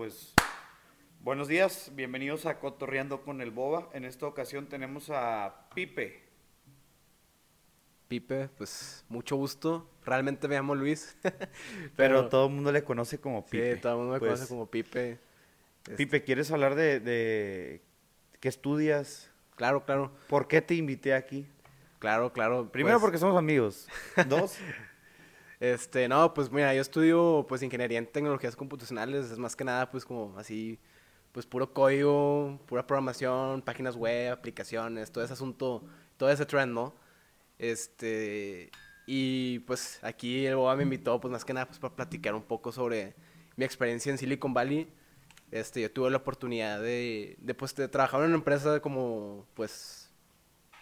pues buenos días, bienvenidos a Cotorreando con el Boba. En esta ocasión tenemos a Pipe. Pipe, pues mucho gusto. Realmente me llamo Luis. Pero, todo el mundo le conoce como Pipe. Sí, todo el mundo me Pues, conoce como Pipe. Este, Pipe, ¿quieres hablar de, de qué estudias? Claro, claro, ¿Por qué te invité aquí? claro, claro. Primero pues, porque somos amigos. Dos, Este, no, pues mira, yo estudio pues ingeniería en tecnologías computacionales, es más que nada pues como así, pues puro código, pura programación, páginas web, aplicaciones, todo ese asunto, todo ese trend, ¿no? Este, y pues aquí el Boba me invitó pues más que nada pues para platicar un poco sobre mi experiencia en Silicon Valley. Este, yo tuve la oportunidad de, de pues de trabajar en una empresa como pues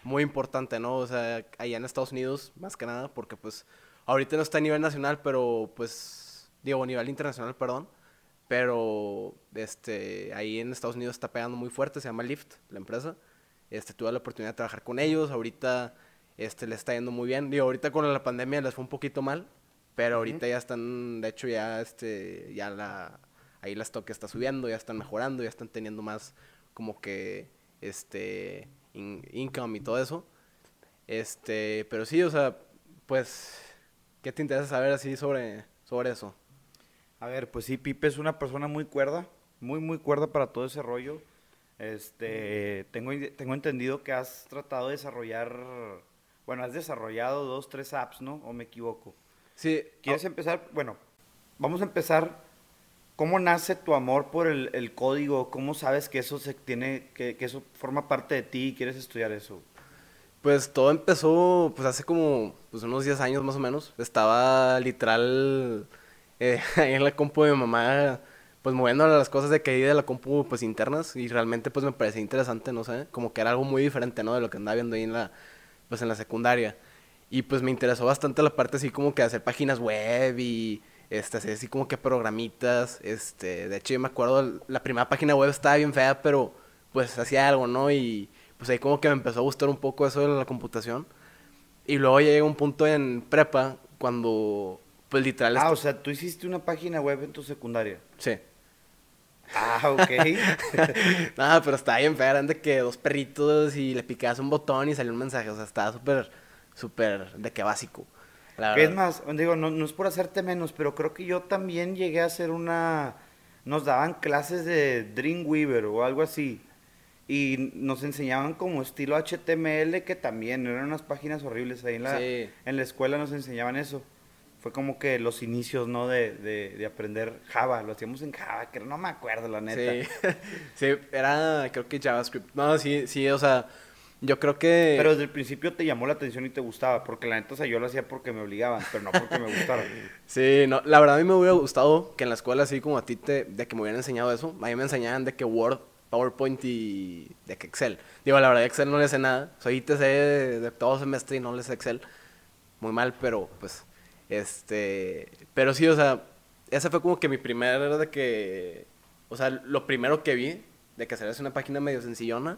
muy importante, ¿no? O sea, allá en Estados Unidos, más que nada, porque pues ahorita no está a nivel nacional, pero pues, digo, a nivel internacional, perdón. Pero, este, ahí en Estados Unidos está pegando muy fuerte, se llama Lyft, la empresa. Este, tuve la oportunidad de trabajar con ellos, ahorita, este, les está yendo muy bien. Digo, ahorita con la pandemia les fue un poquito mal, pero ahorita ya están, de hecho, ya, este, ya la, ahí la stock está subiendo, ya están mejorando, ya están teniendo más, como que, este, in- income y todo eso. Este, pero sí, o sea, pues, ¿qué te interesa saber así sobre, sobre eso? A ver, pues sí, Pipe es una persona muy cuerda, muy, muy cuerda para todo ese rollo. Este, tengo, tengo entendido que has tratado de desarrollar, bueno, has desarrollado dos, tres apps, ¿no? ¿O me equivoco? Sí, ¿Quieres empezar? Bueno, vamos a empezar. ¿Cómo nace tu amor por el, el código? ¿Cómo sabes que eso se tiene, que, que eso forma parte de ti y quieres estudiar eso? Pues todo empezó pues hace como pues, unos 10 años más o menos. Estaba literal eh, ahí en la compu de mi mamá pues moviendo las cosas de que hay de la compu pues internas y realmente pues me parecía interesante, no sé, como que era algo muy diferente, ¿no? De lo que andaba viendo ahí en la pues en la secundaria. Y pues me interesó bastante la parte así como que hacer páginas web y este hacer así como que programitas, este, de hecho yo me acuerdo la primera página web estaba bien fea, pero pues hacía algo, ¿no? Y pues ahí como que me empezó a gustar un poco eso de la computación. Y luego ya llegó un punto en prepa cuando, pues literal... Ah, o sea, tú hiciste una página web en tu secundaria. Sí. Ah, ok. Nada, pero estaba bien fea, de que dos perritos y le picabas un botón y salió un mensaje. O sea, estaba súper, súper de que básico. La ¿Qué es más? Digo, no, no es por hacerte menos, pero creo que yo también llegué a hacer una... Nos daban clases de Dreamweaver o algo así. Y nos enseñaban como estilo HTML, que también eran unas páginas horribles. Ahí en la, Sí. en la escuela nos enseñaban eso. Fue como que los inicios, ¿no? De, de, de aprender Java. Lo hacíamos en Java, que no me acuerdo, la neta. Sí. sí, era creo que JavaScript. No, sí, sí, o sea, yo creo que... Pero desde el principio te llamó la atención y te gustaba. Porque la neta, o sea, yo lo hacía porque me obligaban, pero no porque me gustara. Sí, no, la verdad a mí me hubiera gustado que en la escuela, así como a ti, te, de que me hubieran enseñado eso, a mí me enseñaban de que Word, PowerPoint y de que Excel. Digo, la verdad, Excel no le sé nada. Soy ITC de, todo semestre y no le sé Excel. Muy mal, pero pues, este, pero sí, o sea, ese fue como que mi primer, de que, o sea, lo primero que vi, de que hacer una página medio sencillona.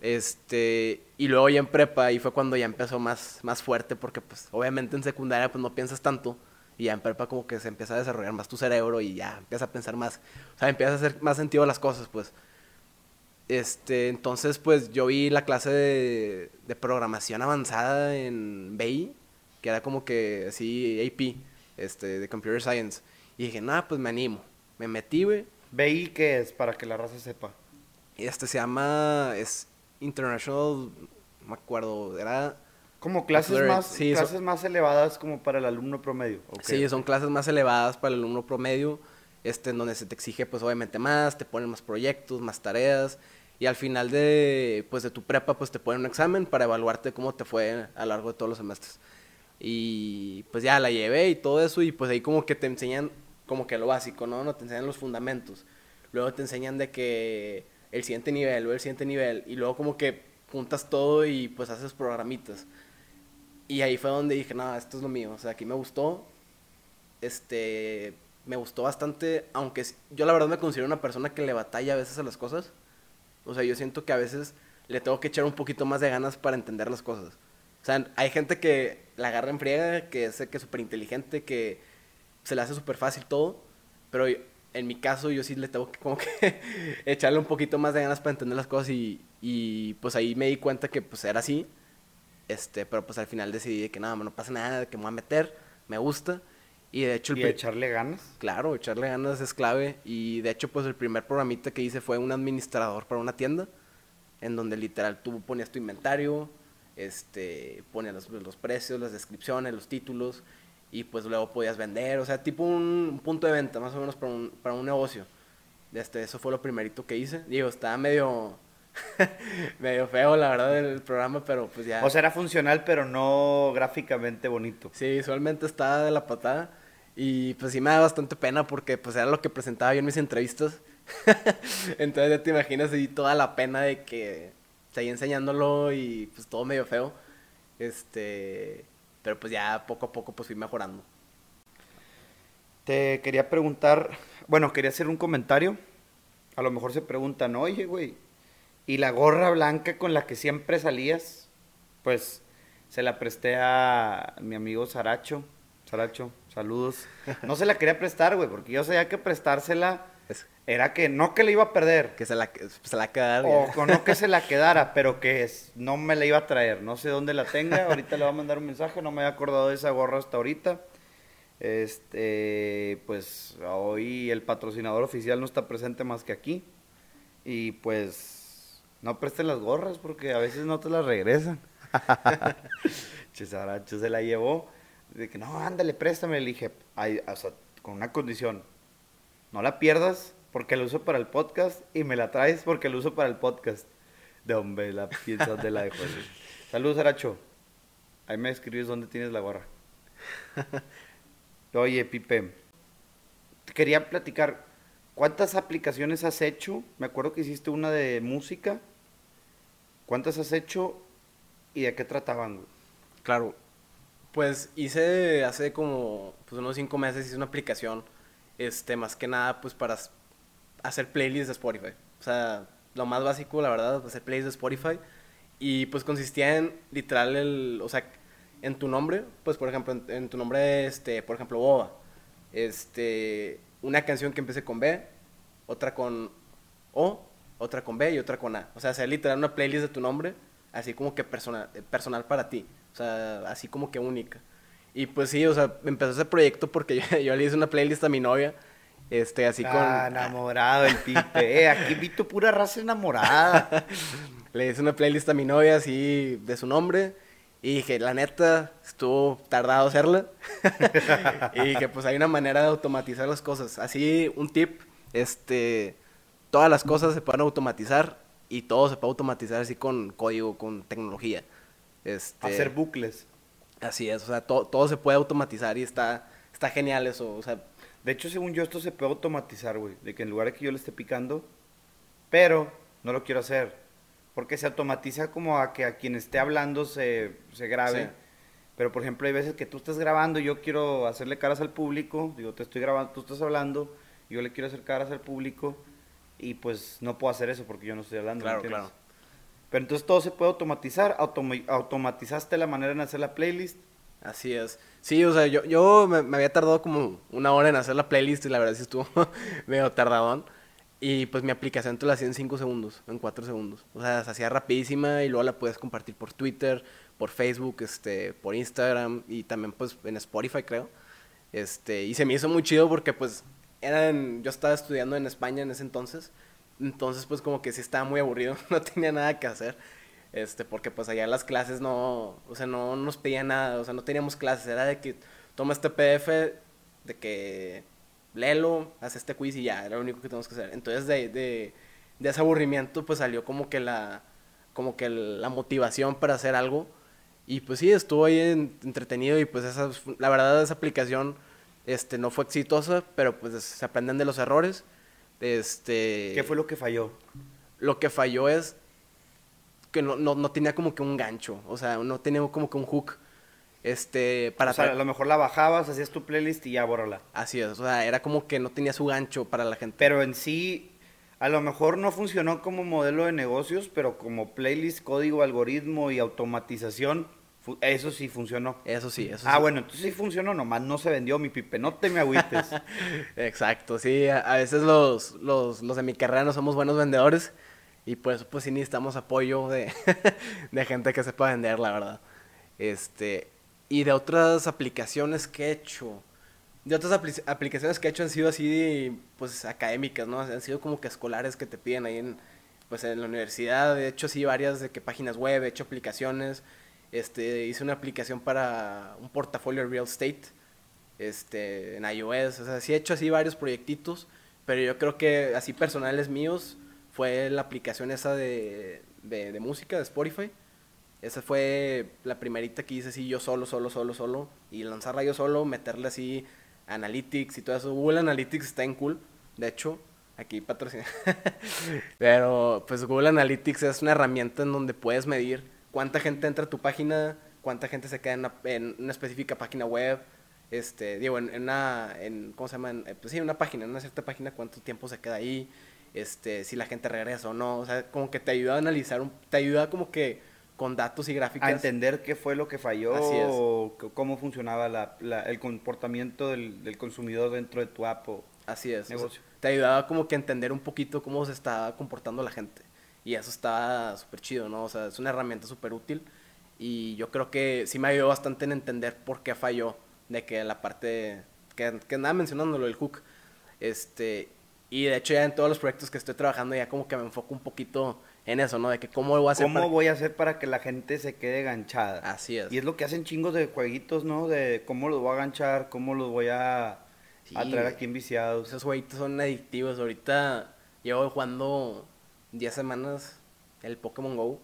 Este, y luego ya en prepa, ahí fue cuando ya empezó más, más fuerte, porque pues obviamente en secundaria pues no piensas tanto, y ya en prepa como que se empieza a desarrollar más tu cerebro y ya empieza a pensar más, o sea, empieza a hacer más sentido las cosas, pues. Este, entonces pues yo vi la clase de, de programación avanzada en BI, que era como que así AP, este, de Computer Science, y dije, nada, pues me animo, me metí, güey, ¿BI qué es? Para que la raza sepa. este se llama, es International, no me acuerdo, era... Como clases Accelerate, más, sí, clases más elevadas como para el alumno promedio. Sí, son clases más elevadas para el alumno promedio, este, en donde se te exige, pues, obviamente más, te ponen más proyectos, más tareas, y al final de, pues, de tu prepa, pues, te ponen un examen para evaluarte cómo te fue a lo largo de todos los semestres. Y, pues, ya la llevé y todo eso, y, pues, ahí como que te enseñan como que lo básico, ¿no? No te enseñan los fundamentos. Luego te enseñan de que el siguiente nivel, luego el siguiente nivel, y luego como que juntas todo y, pues, haces programitas. Y ahí fue donde dije, no, esto es lo mío. O sea, aquí me gustó. Este, me gustó bastante, aunque yo la verdad me considero una persona que le batalla a veces a las cosas. O sea, yo siento que a veces le tengo que echar un poquito más de ganas para entender las cosas. O sea, hay gente que la agarra en friega, que sé que es súper inteligente, que se le hace súper fácil todo. Pero en mi caso yo sí le tengo que como que echarle un poquito más de ganas para entender las cosas y, y pues ahí me di cuenta que pues era así. Este, pero pues al final decidí que nada, no pasa nada, que me voy a meter, me gusta. Y de hecho... El y echarle ganas. Claro, echarle ganas es clave. Y de hecho pues el primer programita que hice fue un administrador para una tienda, en donde literal tú ponías tu inventario, este, ponías los, los precios, las descripciones, los títulos, y pues luego podías vender, o sea, tipo un, punto de venta más o menos para un, para un negocio. Este, eso fue lo primerito que hice. Digo, estaba medio medio feo, la verdad, el programa, pero pues ya. O sea, era funcional, pero no gráficamente bonito. Sí, visualmente estaba de la patada. Y pues sí me da bastante pena porque pues era lo que presentaba yo en mis entrevistas. Entonces ya te imaginas ahí toda la pena de que seguí enseñándolo y pues todo medio feo. Este, pero pues ya poco a poco pues fui mejorando. Te quería preguntar, bueno, quería hacer un comentario. A lo mejor se preguntan, oye, güey, y la gorra blanca con la que siempre salías, pues se la presté a mi amigo Saracho. Saracho, saludos. No se la quería prestar, güey, porque yo sabía que prestársela era que no que le iba a perder. Que se la, se la quedara. O, no que se la quedara, pero que no me la iba a traer. No sé dónde la tenga. Ahorita le voy a mandar un mensaje. No me había acordado de esa gorra hasta ahorita. Este, pues hoy el patrocinador oficial no está presente más que aquí. Y pues no presten las gorras porque a veces no te las regresan. Chisaracho se la llevó. De que no, ándale, préstame. Le dije, o sea, con una condición. No la pierdas porque la uso para el podcast y me la traes porque la uso para el podcast. De hombre, la piensas de la de Saludos, Aracho. Ahí me escribes dónde tienes la gorra. Oye, Pipe, quería platicar. ¿Cuántas aplicaciones has hecho? Me acuerdo que hiciste una de música. ¿Cuántas has hecho y de qué trataban? Claro, pues hice hace como pues unos cinco meses hice una aplicación, este, más que nada pues para hacer playlists de Spotify. O sea, lo más básico, la verdad, hacer playlists de Spotify. Y pues consistía en literal el, o sea, en tu nombre, pues por ejemplo, en, tu nombre, este, por ejemplo, Boba, este, una canción que empiece con B, otra con O otra con B y otra con A. O sea, hacer literal una playlist de tu nombre, así como que personal, personal para ti. O sea, así como que única. Y pues sí, o sea, empezó ese proyecto porque yo, le hice una playlist a mi novia. Este, así con. Ah, enamorado el pipe. Eh, aquí vi tu pura raza enamorada. le hice una playlist a mi novia así de su nombre. Y dije, la neta, estuvo tardado hacerla. y que pues hay una manera de automatizar las cosas. Así, un tip, este, todas las cosas se pueden automatizar y todo se puede automatizar así con código, con tecnología. Este, Hacer bucles. Así es, o sea, todo se puede automatizar y está, está genial eso, o sea. De hecho, según yo, esto se puede automatizar, güey. De que en lugar de que yo le esté picando, pero no lo quiero hacer. Porque se automatiza como a que a quien esté hablando se, se grabe. Pero, por ejemplo, hay veces que tú estás grabando y yo quiero hacerle caras al público. Digo, te estoy grabando, tú estás hablando, yo le quiero hacer caras al público y pues no puedo hacer eso porque yo no estoy hablando. Claro, claro. Pero entonces todo se puede automatizar. automatizaste la manera en hacer la playlist. Así es. Sí, o sea, yo, yo me, había tardado como una hora en hacer la playlist y la verdad sí estuvo medio tardadón. Y pues mi aplicación te la hacía en 5 segundos, en 4 segundos. O sea, se hacía rapidísima y luego la puedes compartir por Twitter, por Facebook, este, por Instagram y también pues en Spotify creo. Este, y se me hizo muy chido porque pues eran, yo estaba estudiando en España en ese entonces, entonces pues como que sí estaba muy aburrido, no tenía nada que hacer, este, porque pues allá las clases no, o sea, no nos pedían nada, o sea, no teníamos clases, era de que toma este PDF, de que léelo, haz este quiz y ya, era lo único que tenemos que hacer. Entonces de, de, de ese aburrimiento pues salió como que la, como que la motivación para hacer algo. Y pues sí, estuvo ahí entretenido y pues esa, la verdad esa aplicación este, no fue exitosa, pero pues se aprenden de los errores. Este, ¿Qué fue lo que falló? Lo que falló es que no, no, tenía como que un gancho, o sea, no tenía como que un hook. Este, para o sea, a lo mejor la bajabas, hacías tu playlist y ya bórrala. Así es, o sea, era como que no tenía su gancho para la gente. Pero en sí, a lo mejor no funcionó como modelo de negocios, pero como playlist, código, algoritmo y automatización, Eso sí funcionó. Eso sí, eso Ah, sí. bueno, entonces sí funcionó, nomás no se vendió mi pipe. No te me agüites. Exacto, sí, a, a veces los, los, los de mi carrera no somos buenos vendedores y por eso pues sí necesitamos apoyo de, de gente que sepa vender, la verdad. Este, y de otras aplicaciones que he hecho, de otras apli- aplicaciones que he hecho han sido así, pues académicas, ¿no? Han sido como que escolares que te piden ahí en, pues en la universidad, he hecho así varias de que páginas web, he hecho aplicaciones, este, hice una aplicación para un portafolio real estate, este, en iOS, o sea, sí he hecho así varios proyectitos, pero yo creo que así personales míos fue la aplicación esa de, de, de música, de Spotify. Esa fue la primerita que hice así yo solo, solo, solo, solo. Y lanzarla yo solo, meterle así Analytics y todo eso. Google Analytics está en cool. De hecho, aquí patrocina. Pero pues Google Analytics es una herramienta en donde puedes medir cuánta gente entra a tu página, cuánta gente se queda en una, en una específica página web. Este, digo, en, en una, en, ¿cómo se llama? En, eh, pues sí, en una página, en una cierta página, cuánto tiempo se queda ahí, este, si la gente regresa o no, o sea, como que te ayuda a analizar, un- te ayuda como que con datos y gráficas. a entender qué fue lo que falló o cómo funcionaba la- la- el comportamiento del, del consumidor dentro de tu app. o- Así es. o sea, Negocio. te ayudaba como que a entender un poquito cómo se estaba comportando la gente. Y eso está súper chido, ¿no? O sea, es una herramienta súper útil. Y yo creo que sí me ayudó bastante en entender por qué falló. De que la parte que, que andaba mencionando, lo del hook. Este, y de hecho ya en todos los proyectos que estoy trabajando ya como que me enfoco un poquito en eso, ¿no? De que cómo voy a hacer ¿Cómo para- voy a hacer para que la gente se quede ganchada? Así es. Y es lo que hacen chingos de jueguitos, ¿no? De cómo los voy a ganchar, cómo los voy a, Sí, a traer aquí enviciados. Esos jueguitos son adictivos. Ahorita llevo jugando 10 semanas el Pokémon Go.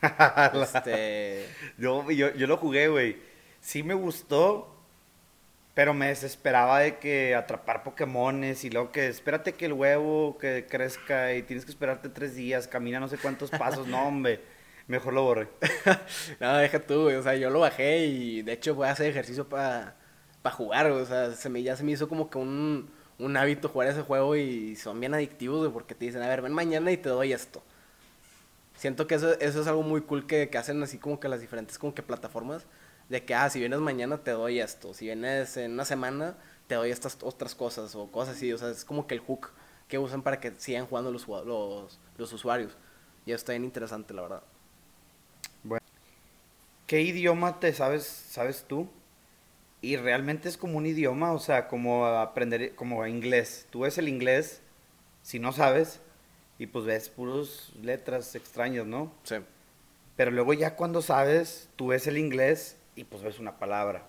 Este, Yo, yo, yo lo jugué, güey. Sí me gustó, pero me desesperaba de que atrapar Pokémones y luego que espérate que el huevo que crezca y tienes que esperarte tres días, camina no sé cuántos pasos. No, hombre, mejor lo borré. no, deja tú, güey. O sea, yo lo bajé y de hecho voy a hacer ejercicio para jugar, güey. O sea, se me, ya se me hizo como que un, un hábito jugar ese juego y son bien adictivos, porque te dicen, a ver, ven mañana y te doy esto. Siento que eso, eso es algo muy cool que, que hacen así como que las diferentes como que plataformas. De que, ah, si vienes mañana te doy esto. Si vienes en una semana te doy estas otras cosas o cosas así. O sea, es como que el hook que usan para que sigan jugando los, los, los usuarios. Y eso está bien interesante, la verdad. ¿Qué idioma te sabes, sabes tú? Y realmente es como un idioma, o sea, como aprender, como inglés. Tú ves el inglés, si no sabes, y pues ves puros letras extrañas, ¿no? Sí. Pero luego ya cuando sabes, tú ves el inglés y pues ves una palabra.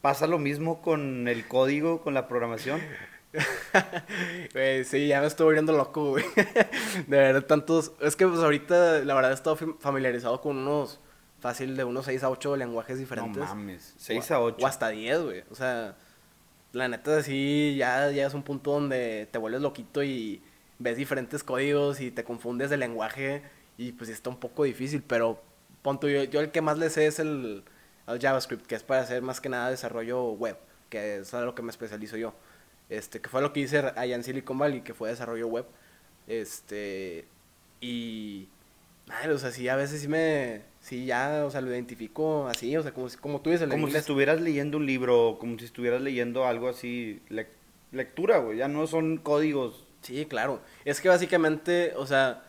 ¿Pasa lo mismo con el código, con la programación? Güey, sí, ya me estoy volviendo loco, güey. De verdad, tantos... Es que pues ahorita, la verdad, he estado fam- familiarizado con unos... Fácil de unos 6 a 8 lenguajes diferentes. No mames, 6 O- a 8. O hasta 10, güey. O sea, la neta, sí, ya llegas a un punto donde te vuelves loquito y ves diferentes códigos y te confundes de lenguaje y pues está un poco difícil, pero punto, yo, yo el que más le sé es el, el JavaScript, que es para hacer más que nada desarrollo web, que es a lo que me especializo yo. Este, que fue lo que hice allá en Silicon Valley, que fue desarrollo web. Este, y, madre, o sea, sí, a veces sí me, sí, ya, o sea, lo identifico así, o sea, como, si- como tú dices, el Como si estuvieras leyendo un libro, como si estuvieras leyendo algo así, lec- lectura, güey. Ya no son códigos. Sí, claro. Es que básicamente, o sea,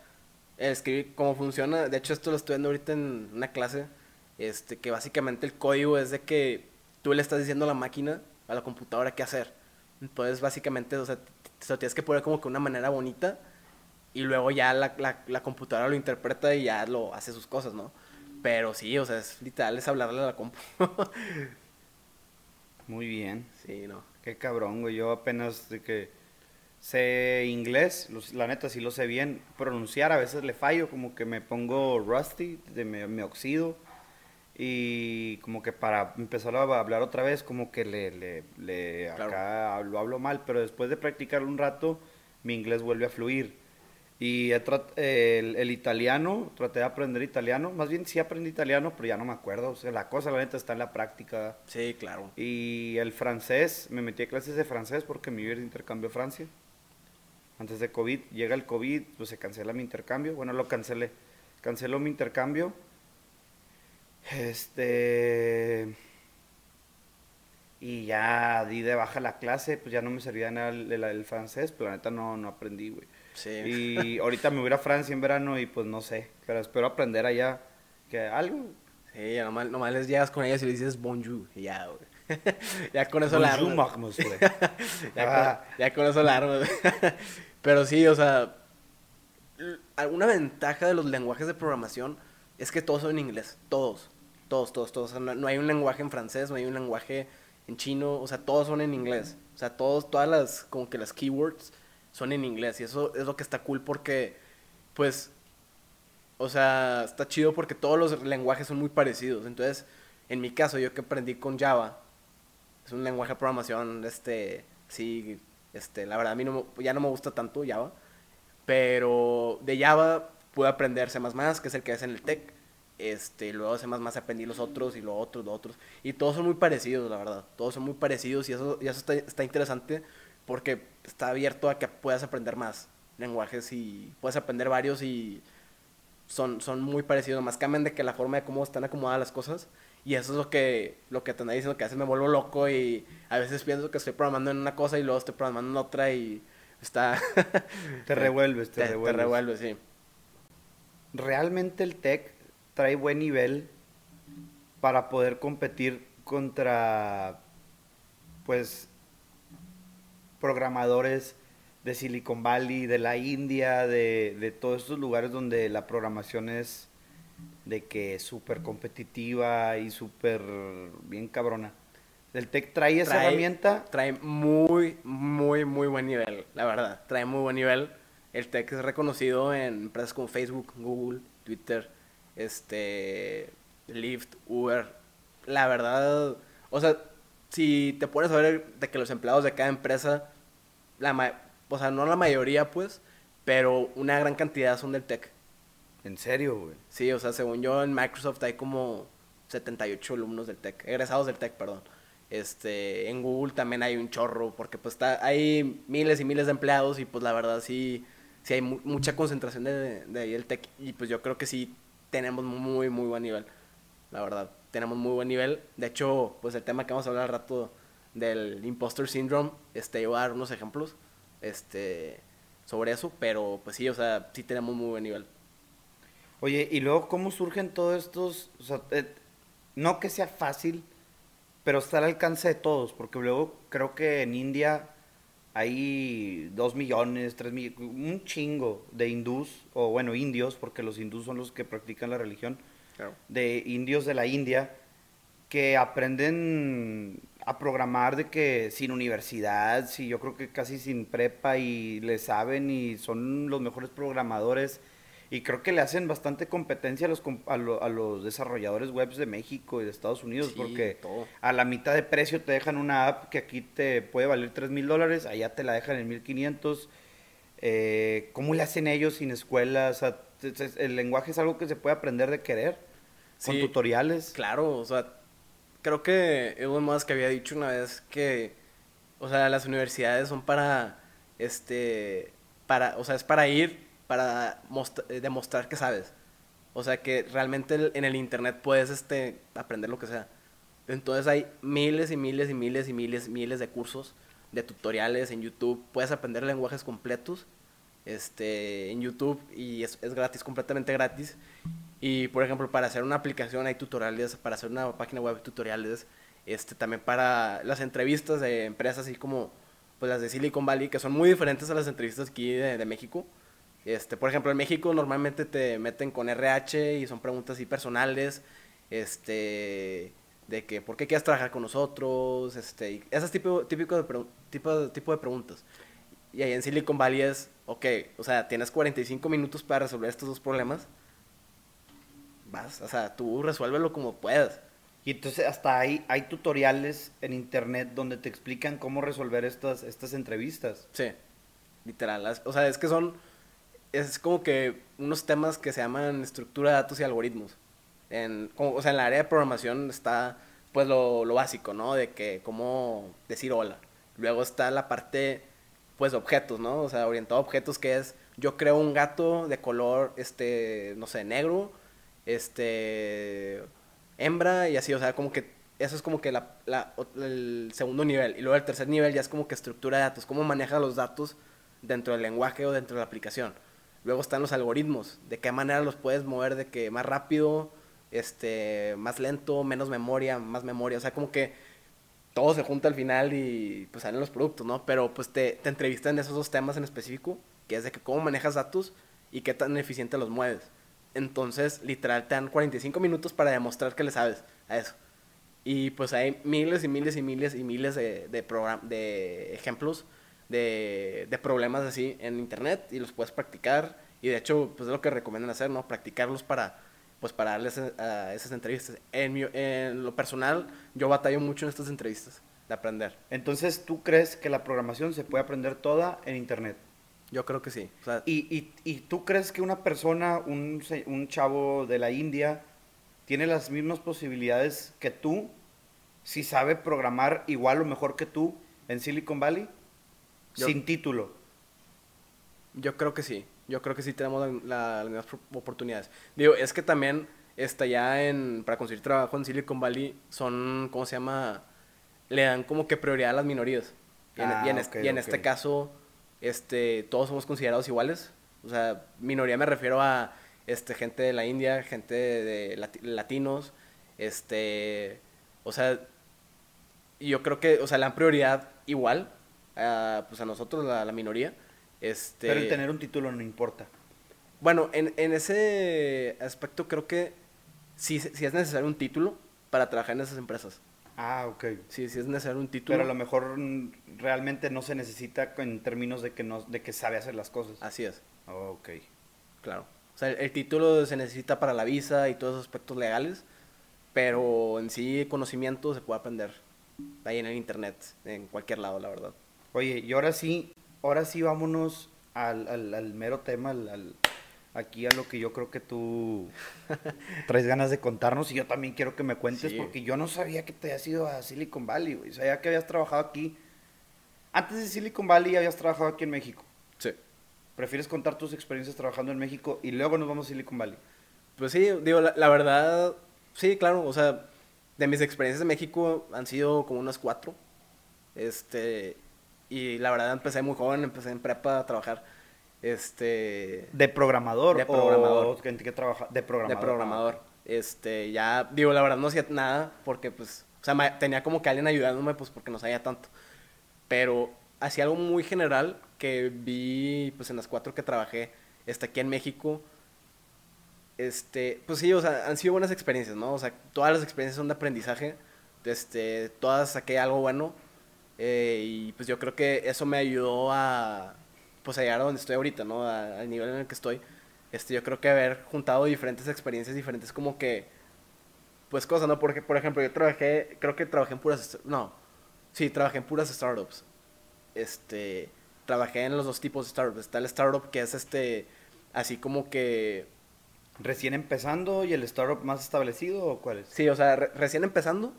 escribir cómo funciona, de hecho esto lo estoy viendo ahorita en una clase, este, que básicamente el código es de que tú le estás diciendo a la máquina, a la computadora qué hacer. Entonces, básicamente, o sea, te lo tienes que poner como que una manera bonita y luego ya la, la, la computadora lo interpreta y ya lo hace sus cosas, ¿no? Pero sí, o sea, es literal, es hablarle a la compu. Muy bien. sí, no. Qué cabrón, güey. Yo apenas de que sé inglés, la neta sí lo sé bien. Pronunciar a veces le fallo, como que me pongo rusty, de me, me oxido. Y como que para empezar a hablar otra vez, como que le, le, le Claro. acá lo hablo mal. Pero después de practicarlo un rato, mi inglés vuelve a fluir. Y el, el italiano, traté de aprender italiano. Más bien sí aprendí italiano, pero ya no me acuerdo. O sea, la cosa, la neta, está en la práctica. Sí, claro. Y el francés, me metí a clases de francés porque me iba a ir de intercambio a Francia. Antes de COVID, llega el COVID, pues se cancela mi intercambio. Bueno, lo cancelé. Canceló mi intercambio. Este. Y ya di de baja la clase, pues ya no me servía nada el, el- el francés, pero la neta no, no aprendí, güey. Sí. Y ahorita me voy a ir a Francia en verano y pues no sé, pero espero aprender allá que algo. Sí, ya nomás, nomás les llegas con ellas y le dices bonjour y ya, güey. ya con eso la Bonjour, armas. Magnus, güey. Ya, Ah. con, ya con eso la armas. Pero sí, o sea, alguna ventaja de los lenguajes de programación es que todos son en inglés. Todos. Todos, todos, todos. O sea, no, no hay un lenguaje en francés, no hay un lenguaje en chino. O sea, todos son en inglés. O sea, todos, todas las, como que las keywords son en inglés. Y eso es lo que está cool porque, pues, o sea, está chido porque todos los lenguajes son muy parecidos. Entonces, en mi caso, yo que aprendí con Java, es un lenguaje de programación, este, sí, este, la verdad a mí no ya no me gusta tanto Java, pero de Java pude aprender C++, que es el que es en el TEC, este, luego C++ aprendí los otros y los otros, los otros, y todos son muy parecidos, la verdad, todos son muy parecidos y eso, y eso está, está interesante porque está abierto a que puedas aprender más lenguajes y puedes aprender varios y son, son muy parecidos, más cambian de que la forma de cómo están acomodadas las cosas. Y eso es lo que, lo que te anda diciendo, que a veces me vuelvo loco y a veces pienso que estoy programando en una cosa y luego estoy programando en otra y está... Te revuelves, te, te, te revuelves. revuelves, sí. Realmente el tech trae buen nivel para poder competir contra, pues, programadores de Silicon Valley, de la India, de, de todos estos lugares donde la programación es de que súper competitiva y súper bien cabrona. El tech trae esa Trae- herramienta. Trae muy, muy, muy buen nivel, la verdad. Trae muy buen nivel. El tech es reconocido en empresas como Facebook, Google, Twitter, este, Lyft, Uber. La verdad, o sea, si te pones a ver de que los empleados de cada empresa, la ma- o sea, no la mayoría pues, pero una gran cantidad son del tech. En serio, güey. Sí, o sea, según yo en Microsoft hay como 78 alumnos del TEC, egresados del TEC, perdón. Este, en Google también hay un chorro, porque pues está, hay miles y miles de empleados y pues la verdad sí, sí hay mu- mucha concentración de, de ahí el TEC y pues yo creo que sí tenemos muy, muy buen nivel, la verdad, tenemos muy buen nivel. De hecho, pues el tema que vamos a hablar al rato del imposter syndrome, este, yo voy a dar unos ejemplos, este, sobre eso, pero pues sí, o sea, sí tenemos muy buen nivel. Oye, y luego, ¿cómo surgen todos estos? O sea, eh, no que sea fácil, pero está al alcance de todos, porque luego creo que en India hay dos millones, tres millones, un chingo de hindús, o bueno, indios, porque los hindús son los que practican la religión, Claro. de indios de la India, que aprenden a programar de que sin universidad, sí, yo creo que casi sin prepa y le saben y son los mejores programadores y creo que le hacen bastante competencia a los, a, lo- a los desarrolladores webs de México y de Estados Unidos Sí, porque todo. a la mitad de precio te dejan una app que aquí te puede valer 3 mil dólares, allá te la dejan en 1500. Eh, ¿Cómo le hacen ellos sin escuela? O sea, t- t- el lenguaje es algo que se puede aprender de querer, con tutoriales. Claro, o sea, creo que Elon Musk había dicho una vez que, o sea, las universidades son para, este, para, o sea, es para ir, para eh, demostrar que sabes. O sea, que realmente el- en el internet puedes, este, aprender lo que sea. Entonces hay miles y miles y miles y miles, miles de cursos, de tutoriales en YouTube. Puedes aprender lenguajes completos, este, en YouTube y es, es gratis, completamente gratis. Y por ejemplo, para hacer una aplicación hay tutoriales, para hacer una página web hay tutoriales, este también para las entrevistas de empresas así como pues las de Silicon Valley, que son muy diferentes a las entrevistas aquí de, de México. Este, por ejemplo, en México normalmente te meten con RH y son preguntas así personales, este de que por qué quieres trabajar con nosotros, este, y esas tipo, típico de tipo, tipo de preguntas. Y ahí en Silicon Valley es, ok, o sea, tienes 45 minutos para resolver estos dos problemas. Vas, o sea, tú resuélvelo como puedas. Y entonces hasta ahí hay tutoriales en internet donde te explican cómo resolver estas, estas entrevistas. Sí, literal. O sea, es que son, es como que unos temas que se llaman estructura de datos y algoritmos. En, como- o sea, en la área de programación está, pues, lo, lo básico, ¿no? De que, cómo decir hola. Luego está la parte, pues, objetos, ¿no? O sea, orientado a objetos que es, yo creo un gato de color, este, no sé, negro, este, hembra y así, o sea, como que eso es como que la, la- el segundo nivel. Y luego el tercer nivel ya es como que estructura de datos, cómo maneja los datos dentro del lenguaje o dentro de la aplicación. Luego están los algoritmos, de qué manera los puedes mover, de que más rápido, este, más lento, menos memoria, más memoria, o sea, como que todo se junta al final y pues salen los productos, ¿no? Pero pues te, te entrevistan en esos dos temas en específico, que es de que cómo manejas datos y qué tan eficiente los mueves. Entonces, literal, te dan 45 minutos para demostrar que le sabes a eso. Y pues hay miles y miles y miles y miles de, de, de ejemplos de, de problemas así en internet y los puedes practicar. Y de hecho, pues es lo que recomiendan hacer, ¿no? Practicarlos para, pues para darles a esas entrevistas. En, en lo personal, yo batallo mucho en estas entrevistas de aprender. Entonces, ¿tú crees que la programación se puede aprender toda en Internet? Yo creo que sí. O sea, ¿Y, y, y tú crees que una persona, un, un chavo de la India, tiene las mismas posibilidades que tú si sabe programar igual o mejor que tú en Silicon Valley? Yo- Sin título. Yo creo que sí. Yo creo que sí tenemos la- la- las mismas oportunidades. Digo, es que también está ya en para conseguir trabajo en Silicon Valley son ¿cómo se llama? Le dan como que prioridad a las minorías. Y en, Ah, y en es- ok, y en ok. este caso este todos somos considerados iguales. O sea, minoría me refiero a este gente de la India, gente de, lati- latinos, este, o sea, y yo creo que, o sea, dan prioridad igual a, pues a nosotros, la, la minoría. Este, Pero el tener un título no importa. bueno, en, en ese aspecto creo que sí, sí es necesario un título para trabajar en esas empresas. Ah, ok. Sí, sí es necesario un título. Pero a lo mejor mm, realmente no se necesita en términos de que, no, de que sabe hacer las cosas. Así es, Oh, ok. claro. O sea, el, el título se necesita para la visa y todos esos aspectos legales, pero en sí conocimiento se puede aprender ahí en el internet, en cualquier lado, la verdad. Oye, y ahora sí, ahora sí vámonos al, al, al mero tema, al, al- aquí a lo que yo creo que tú traes ganas de contarnos y yo también quiero que me cuentes Sí. porque yo no sabía que te habías ido a Silicon Valley, güey. Sabía que habías trabajado aquí. Antes de Silicon Valley habías trabajado aquí en México. Sí. ¿Prefieres contar tus experiencias trabajando en México y luego nos vamos a Silicon Valley? Pues sí, digo, la, la verdad, sí, claro, o sea, de mis experiencias en México han sido como unas cuatro. Este, y la verdad empecé muy joven, empecé en prepa a trabajar, este, ¿De programador? De programador. O ¿en qué trabaja? De programador. de programador. Este, ya, digo, la verdad no hacía nada porque, pues, o sea, tenía como que alguien ayudándome, pues, porque no sabía tanto. Pero hacía algo muy general que vi, pues, en las cuatro que trabajé, este, aquí en México. Este, pues sí, o sea, han sido buenas experiencias, ¿no? O sea, todas las experiencias son de aprendizaje. Este, todas saqué algo bueno. eh, y pues yo creo que eso me ayudó a, pues, a llegar a donde estoy ahorita, ¿no? Al nivel en el que estoy este, yo creo que haber juntado diferentes experiencias, diferentes como que, pues cosas, ¿no? Porque, por ejemplo, yo trabajé, creo que trabajé en puras, no, sí, trabajé en puras startups. Este, trabajé en los dos tipos de startups. Está el startup que es este, así como que, ¿Recién empezando y el startup más establecido o cuál es? sí, o sea, re- recién empezando,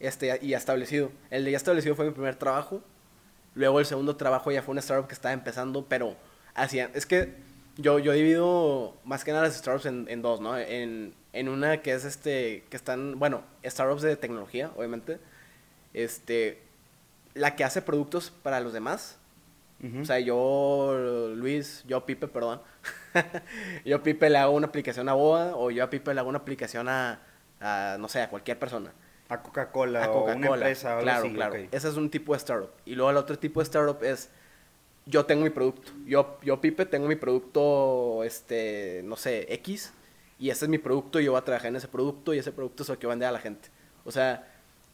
este, y establecido. El de ya establecido fue mi primer trabajo. Luego el segundo trabajo ya fue una startup que estaba empezando, pero hacían, es que yo, yo divido más que nada las startups en, en dos, ¿no? En, en una que es este, que están, bueno, startups de tecnología, obviamente. Este, la que hace productos para los demás. O sea, yo, Luis, yo, Pipe, perdón. yo, a Pipe, le hago una aplicación a Boa o yo a Pipe le hago una aplicación a, a, no sé, a cualquier persona. A Coca-Cola A o una Coca-Cola. empresa o claro, así, claro. Ese es un tipo de startup. Y luego el otro tipo de startup es, yo tengo mi producto. Yo, yo Pipe, tengo mi producto, este, no sé, X. Y ese es mi producto y yo voy a trabajar en ese producto y ese producto es lo que voy a vender a la gente. O sea,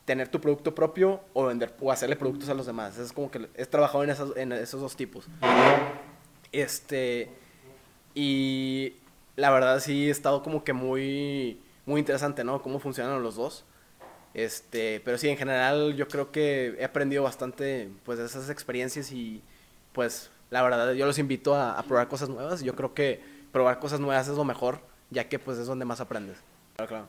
tener tu producto propio o vender o hacerle productos a los demás. Es como que he trabajado en esos, en esos dos tipos. Este, y la verdad sí he estado como que muy, muy interesante, ¿no? Cómo funcionan los dos. Este, pero sí, en general yo creo que he aprendido bastante, pues, de esas experiencias y, pues, la verdad yo los invito a, a probar cosas nuevas. Yo creo que probar cosas nuevas es lo mejor, ya que, pues, es donde más aprendes. Claro, claro.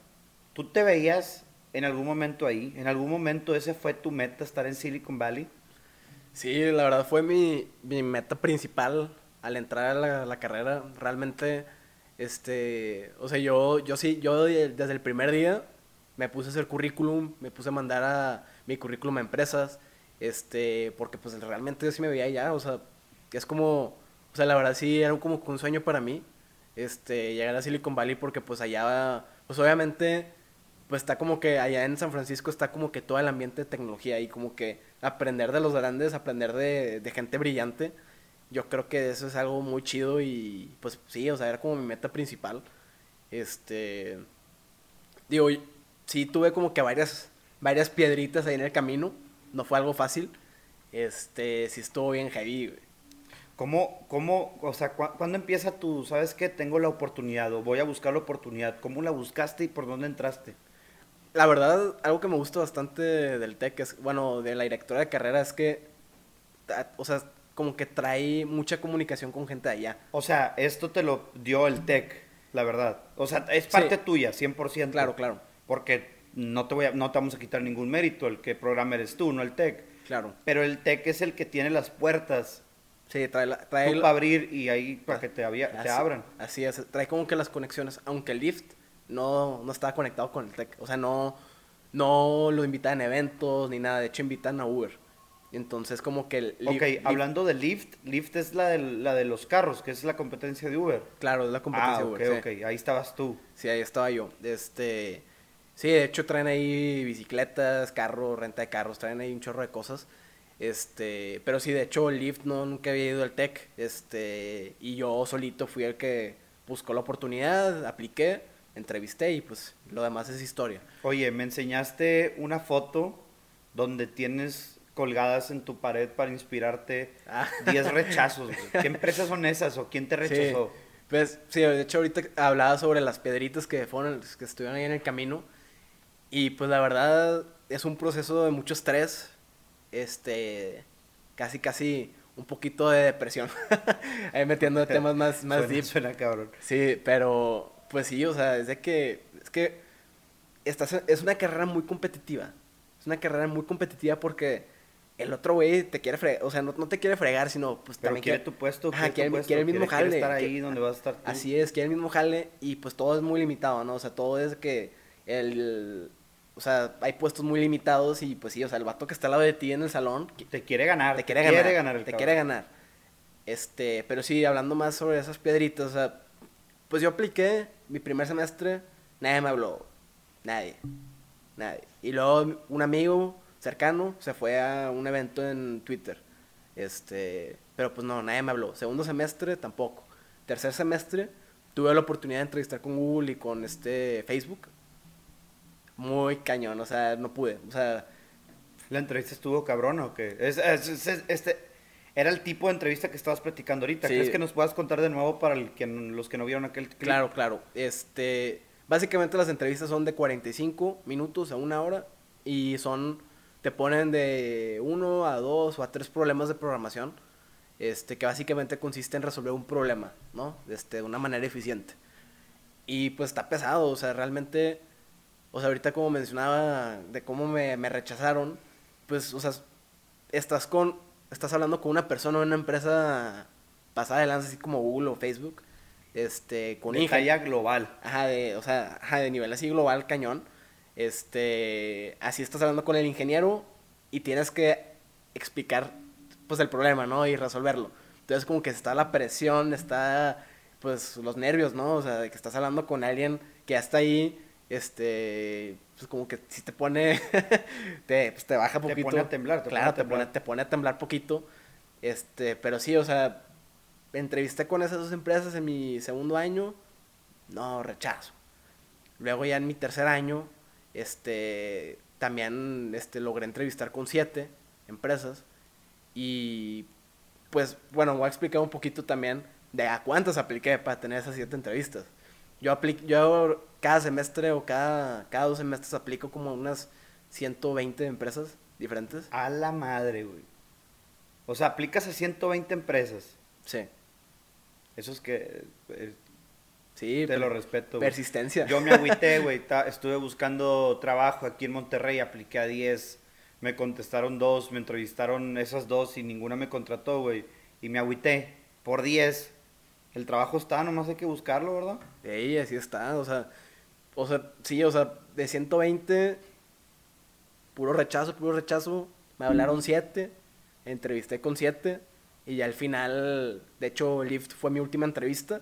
¿Tú te veías en algún momento ahí? ¿En algún momento ese fue tu meta, estar en Silicon Valley? Sí, la verdad fue mi, mi meta principal al entrar a la, la carrera. Realmente, este, o sea, yo, yo sí, yo de- desde el primer día me puse a hacer currículum, me puse a mandar a mi currículum a empresas, este, porque pues realmente yo sí me veía allá, o sea, es como, o sea, la verdad sí era como un sueño para mí, este, llegar a Silicon Valley porque pues allá, pues obviamente, pues está como que allá en San Francisco está como que todo el ambiente de tecnología y como que aprender de los grandes, aprender de, de gente brillante, yo creo que eso es algo muy chido y pues sí, o sea, era como mi meta principal. Este, digo, sí tuve como que varias, varias piedritas ahí en el camino, no fue algo fácil, este, sí estuvo bien heavy, ¿Cómo, cómo, o sea, cuándo empieza tú, sabes que tengo la oportunidad o voy a buscar la oportunidad? ¿Cómo la buscaste y por dónde entraste? La verdad, algo que me gusta bastante del TEC es, bueno, de la directora de carrera es que, o sea, como que trae mucha comunicación con gente de allá. O sea, esto te lo dio el TEC, la verdad. O sea, es parte tuya, 100%. Claro, claro. Porque no te, voy a, no te vamos a quitar ningún mérito, el que programa eres tú, no el TEC. Claro. Pero el TEC es el que tiene las puertas Sí, trae, la, trae para abrir y ahí para que te, te abran. Así es, trae como que las conexiones, aunque el Lyft no, no estaba conectado con el tech, o sea, no, no lo invitan a eventos ni nada, de hecho invitan a Uber. Entonces como que el Ok, hablando de Lyft, Lyft es la de, la de los carros, que es la competencia de Uber. Claro, es la competencia ah, de Uber. Ok, ok, ahí estabas tú. Sí, ahí estaba yo. Este, sí, de hecho traen ahí bicicletas, carros, renta de carros, traen ahí un chorro de cosas. Este, pero sí, de hecho, Lyft no, nunca había ido al TEC. Este, y yo solito fui el que buscó la oportunidad, apliqué, entrevisté y pues lo demás es historia. Oye, me enseñaste una foto donde tienes colgadas en tu pared para inspirarte 10 ah. rechazos. ¿Qué empresas son esas o quién te rechazó? Pues sí, de hecho ahorita hablaba sobre las piedritas que fueron, que estuvieron ahí en el camino. Y pues la verdad es un proceso de mucho estrés, este, casi, casi un poquito de depresión. Ahí metiendo temas más, más suena, deep. Suena cabrón. Sí, pero pues sí, o sea, es de que, es que estás, es una carrera muy competitiva. Es una carrera muy competitiva porque el otro güey te quiere fregar, o sea, no, no, te quiere fregar, sino pues también quiere, tu puesto, quiere, quiere, el mismo jale. estar ahí donde vas a estar tú. Así es, quiere el mismo jale y pues todo es muy limitado, ¿no? O sea, todo es que el, o sea, hay puestos muy limitados y pues sí, o sea, el vato que está al lado de ti en el salón. Te quiere ganar. Te quiere, ganar. te quiere ganar. Este, pero sí, hablando más sobre esas piedritas, o sea, pues yo apliqué mi primer semestre, nadie me habló. Nadie. Nadie. Y luego un amigo cercano se fue a un evento en Twitter. Este, pero pues no, nadie me habló. Segundo semestre tampoco. Tercer semestre tuve la oportunidad de entrevistar con Google y con este Facebook muy cañón, o sea, no pude, o sea... ¿La entrevista estuvo cabrón o qué? Es, este, era el tipo de entrevista que estabas platicando ahorita. ¿Crees que nos puedas contar de nuevo para el que, los que no vieron aquel clip? Claro, claro. Este, básicamente las entrevistas son de 45 minutos a una hora y son, te ponen de uno a dos o a tres problemas de programación, este, que básicamente consiste en resolver un problema, ¿no? Este, de una manera eficiente. Y pues está pesado, o sea, realmente o sea, ahorita como mencionaba de cómo me, rechazaron, pues, o sea, estás con, estás hablando con una persona o una empresa pasada de lanza, así como Google o Facebook, este, con de talla global. Ajá, de, o sea, ajá, de nivel así global, cañón. Este, así estás hablando con el ingeniero y tienes que explicar, pues, el problema, ¿no? Y resolverlo. Entonces, como que está la presión, está, pues, los nervios, ¿no? O sea, de que estás hablando con alguien que ya está ahí este, pues como que si te pone, te, pues te baja poquito. Te pone a temblar. Te claro, pone te, pone, a temblar poquito. Este, pero sí, o sea, entrevisté con esas dos empresas en mi segundo año, no, rechazo. Luego ya en mi tercer año, este, también, este, logré entrevistar con siete empresas y, pues, bueno, voy a explicar un poquito también de a cuántas apliqué para tener esas siete entrevistas. Yo, aplico, yo cada semestre o cada, cada dos semestres aplico como unas 120 empresas diferentes. A la madre, güey. O sea, aplicas a 120 empresas. Sí. Eso es que... Eh, sí. Te lo respeto. Persistencia. Yo me agüité, güey. Estuve buscando trabajo aquí en Monterrey, apliqué a 10. Me contestaron dos, me entrevistaron esas dos y ninguna me contrató, güey. Y me agüité por 10 el trabajo está, nomás hay que buscarlo, ¿verdad? Sí, así está, o sea, O sea, sí, o sea, de 120, puro rechazo, puro rechazo. Me hablaron 7, entrevisté con 7. Y ya al final, de hecho, Lyft fue mi última entrevista.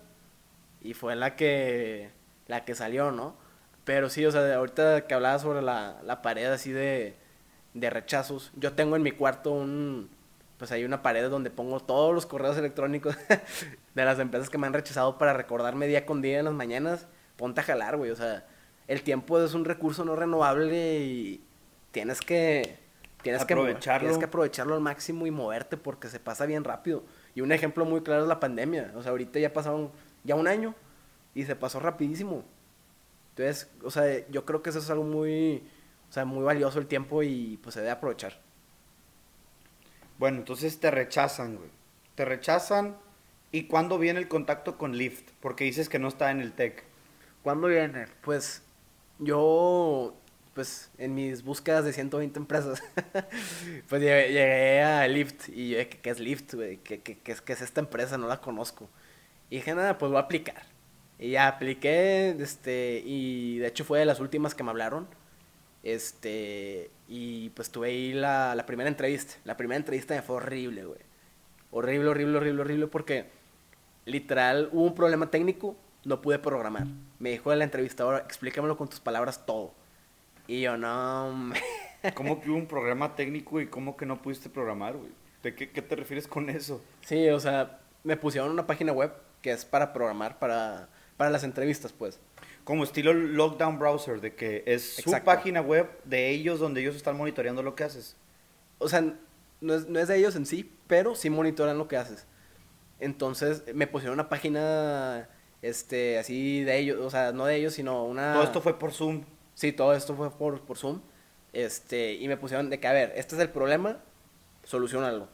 Y fue la que, la que salió, ¿no? Pero sí, o sea, ahorita que hablaba sobre la, la pared así de, de rechazos, yo tengo en mi cuarto un, pues hay una pared donde pongo todos los correos electrónicos de las empresas que me han rechazado para recordarme día con día en las mañanas. Ponte a jalar, güey. O sea, el tiempo es un recurso no renovable y tienes que... Tienes aprovecharlo. Que, tienes que aprovecharlo al máximo y moverte porque se pasa bien rápido. Y un ejemplo muy claro es la pandemia. O sea, ahorita ya pasaron ya un año y se pasó rapidísimo. Entonces, o sea, yo creo que eso es algo muy, o sea, muy valioso el tiempo y pues se debe aprovechar. Bueno, entonces te rechazan, güey. Te rechazan. ¿Y cuándo viene el contacto con Lyft? Porque dices que no está en el TEC. ¿Cuándo viene? Pues yo, pues en mis búsquedas de 120 empresas, pues llegué, a Lyft y yo, ¿qué, es Lyft, güey? ¿Qué, qué, es, ¿Qué es esta empresa? No la conozco. Y dije, nada, pues voy a aplicar. Y ya apliqué, este, y de hecho fue de las últimas que me hablaron. Este, y pues tuve ahí la, la primera entrevista. La primera entrevista me fue horrible, güey. Horrible, horrible, horrible, horrible, porque literal hubo un problema técnico, no pude programar. Me dijo la entrevistadora, explícamelo con tus palabras todo. Y yo, no, ¿Cómo que hubo un programa técnico y cómo que no pudiste programar, güey? ¿De qué, qué te refieres con eso? Sí, o sea, me pusieron una página web que es para programar, para, para las entrevistas, pues. Como estilo Lockdown Browser, de que es su página web de ellos donde ellos están monitoreando lo que haces. O sea, no es, no es de ellos en sí, pero sí monitorean lo que haces. Entonces me pusieron una página este así de ellos, o sea, no de ellos, sino una Todo esto fue por Zoom. Sí, todo esto fue por, por Zoom. Este, y me pusieron de que a ver, este es el problema, solucionalo.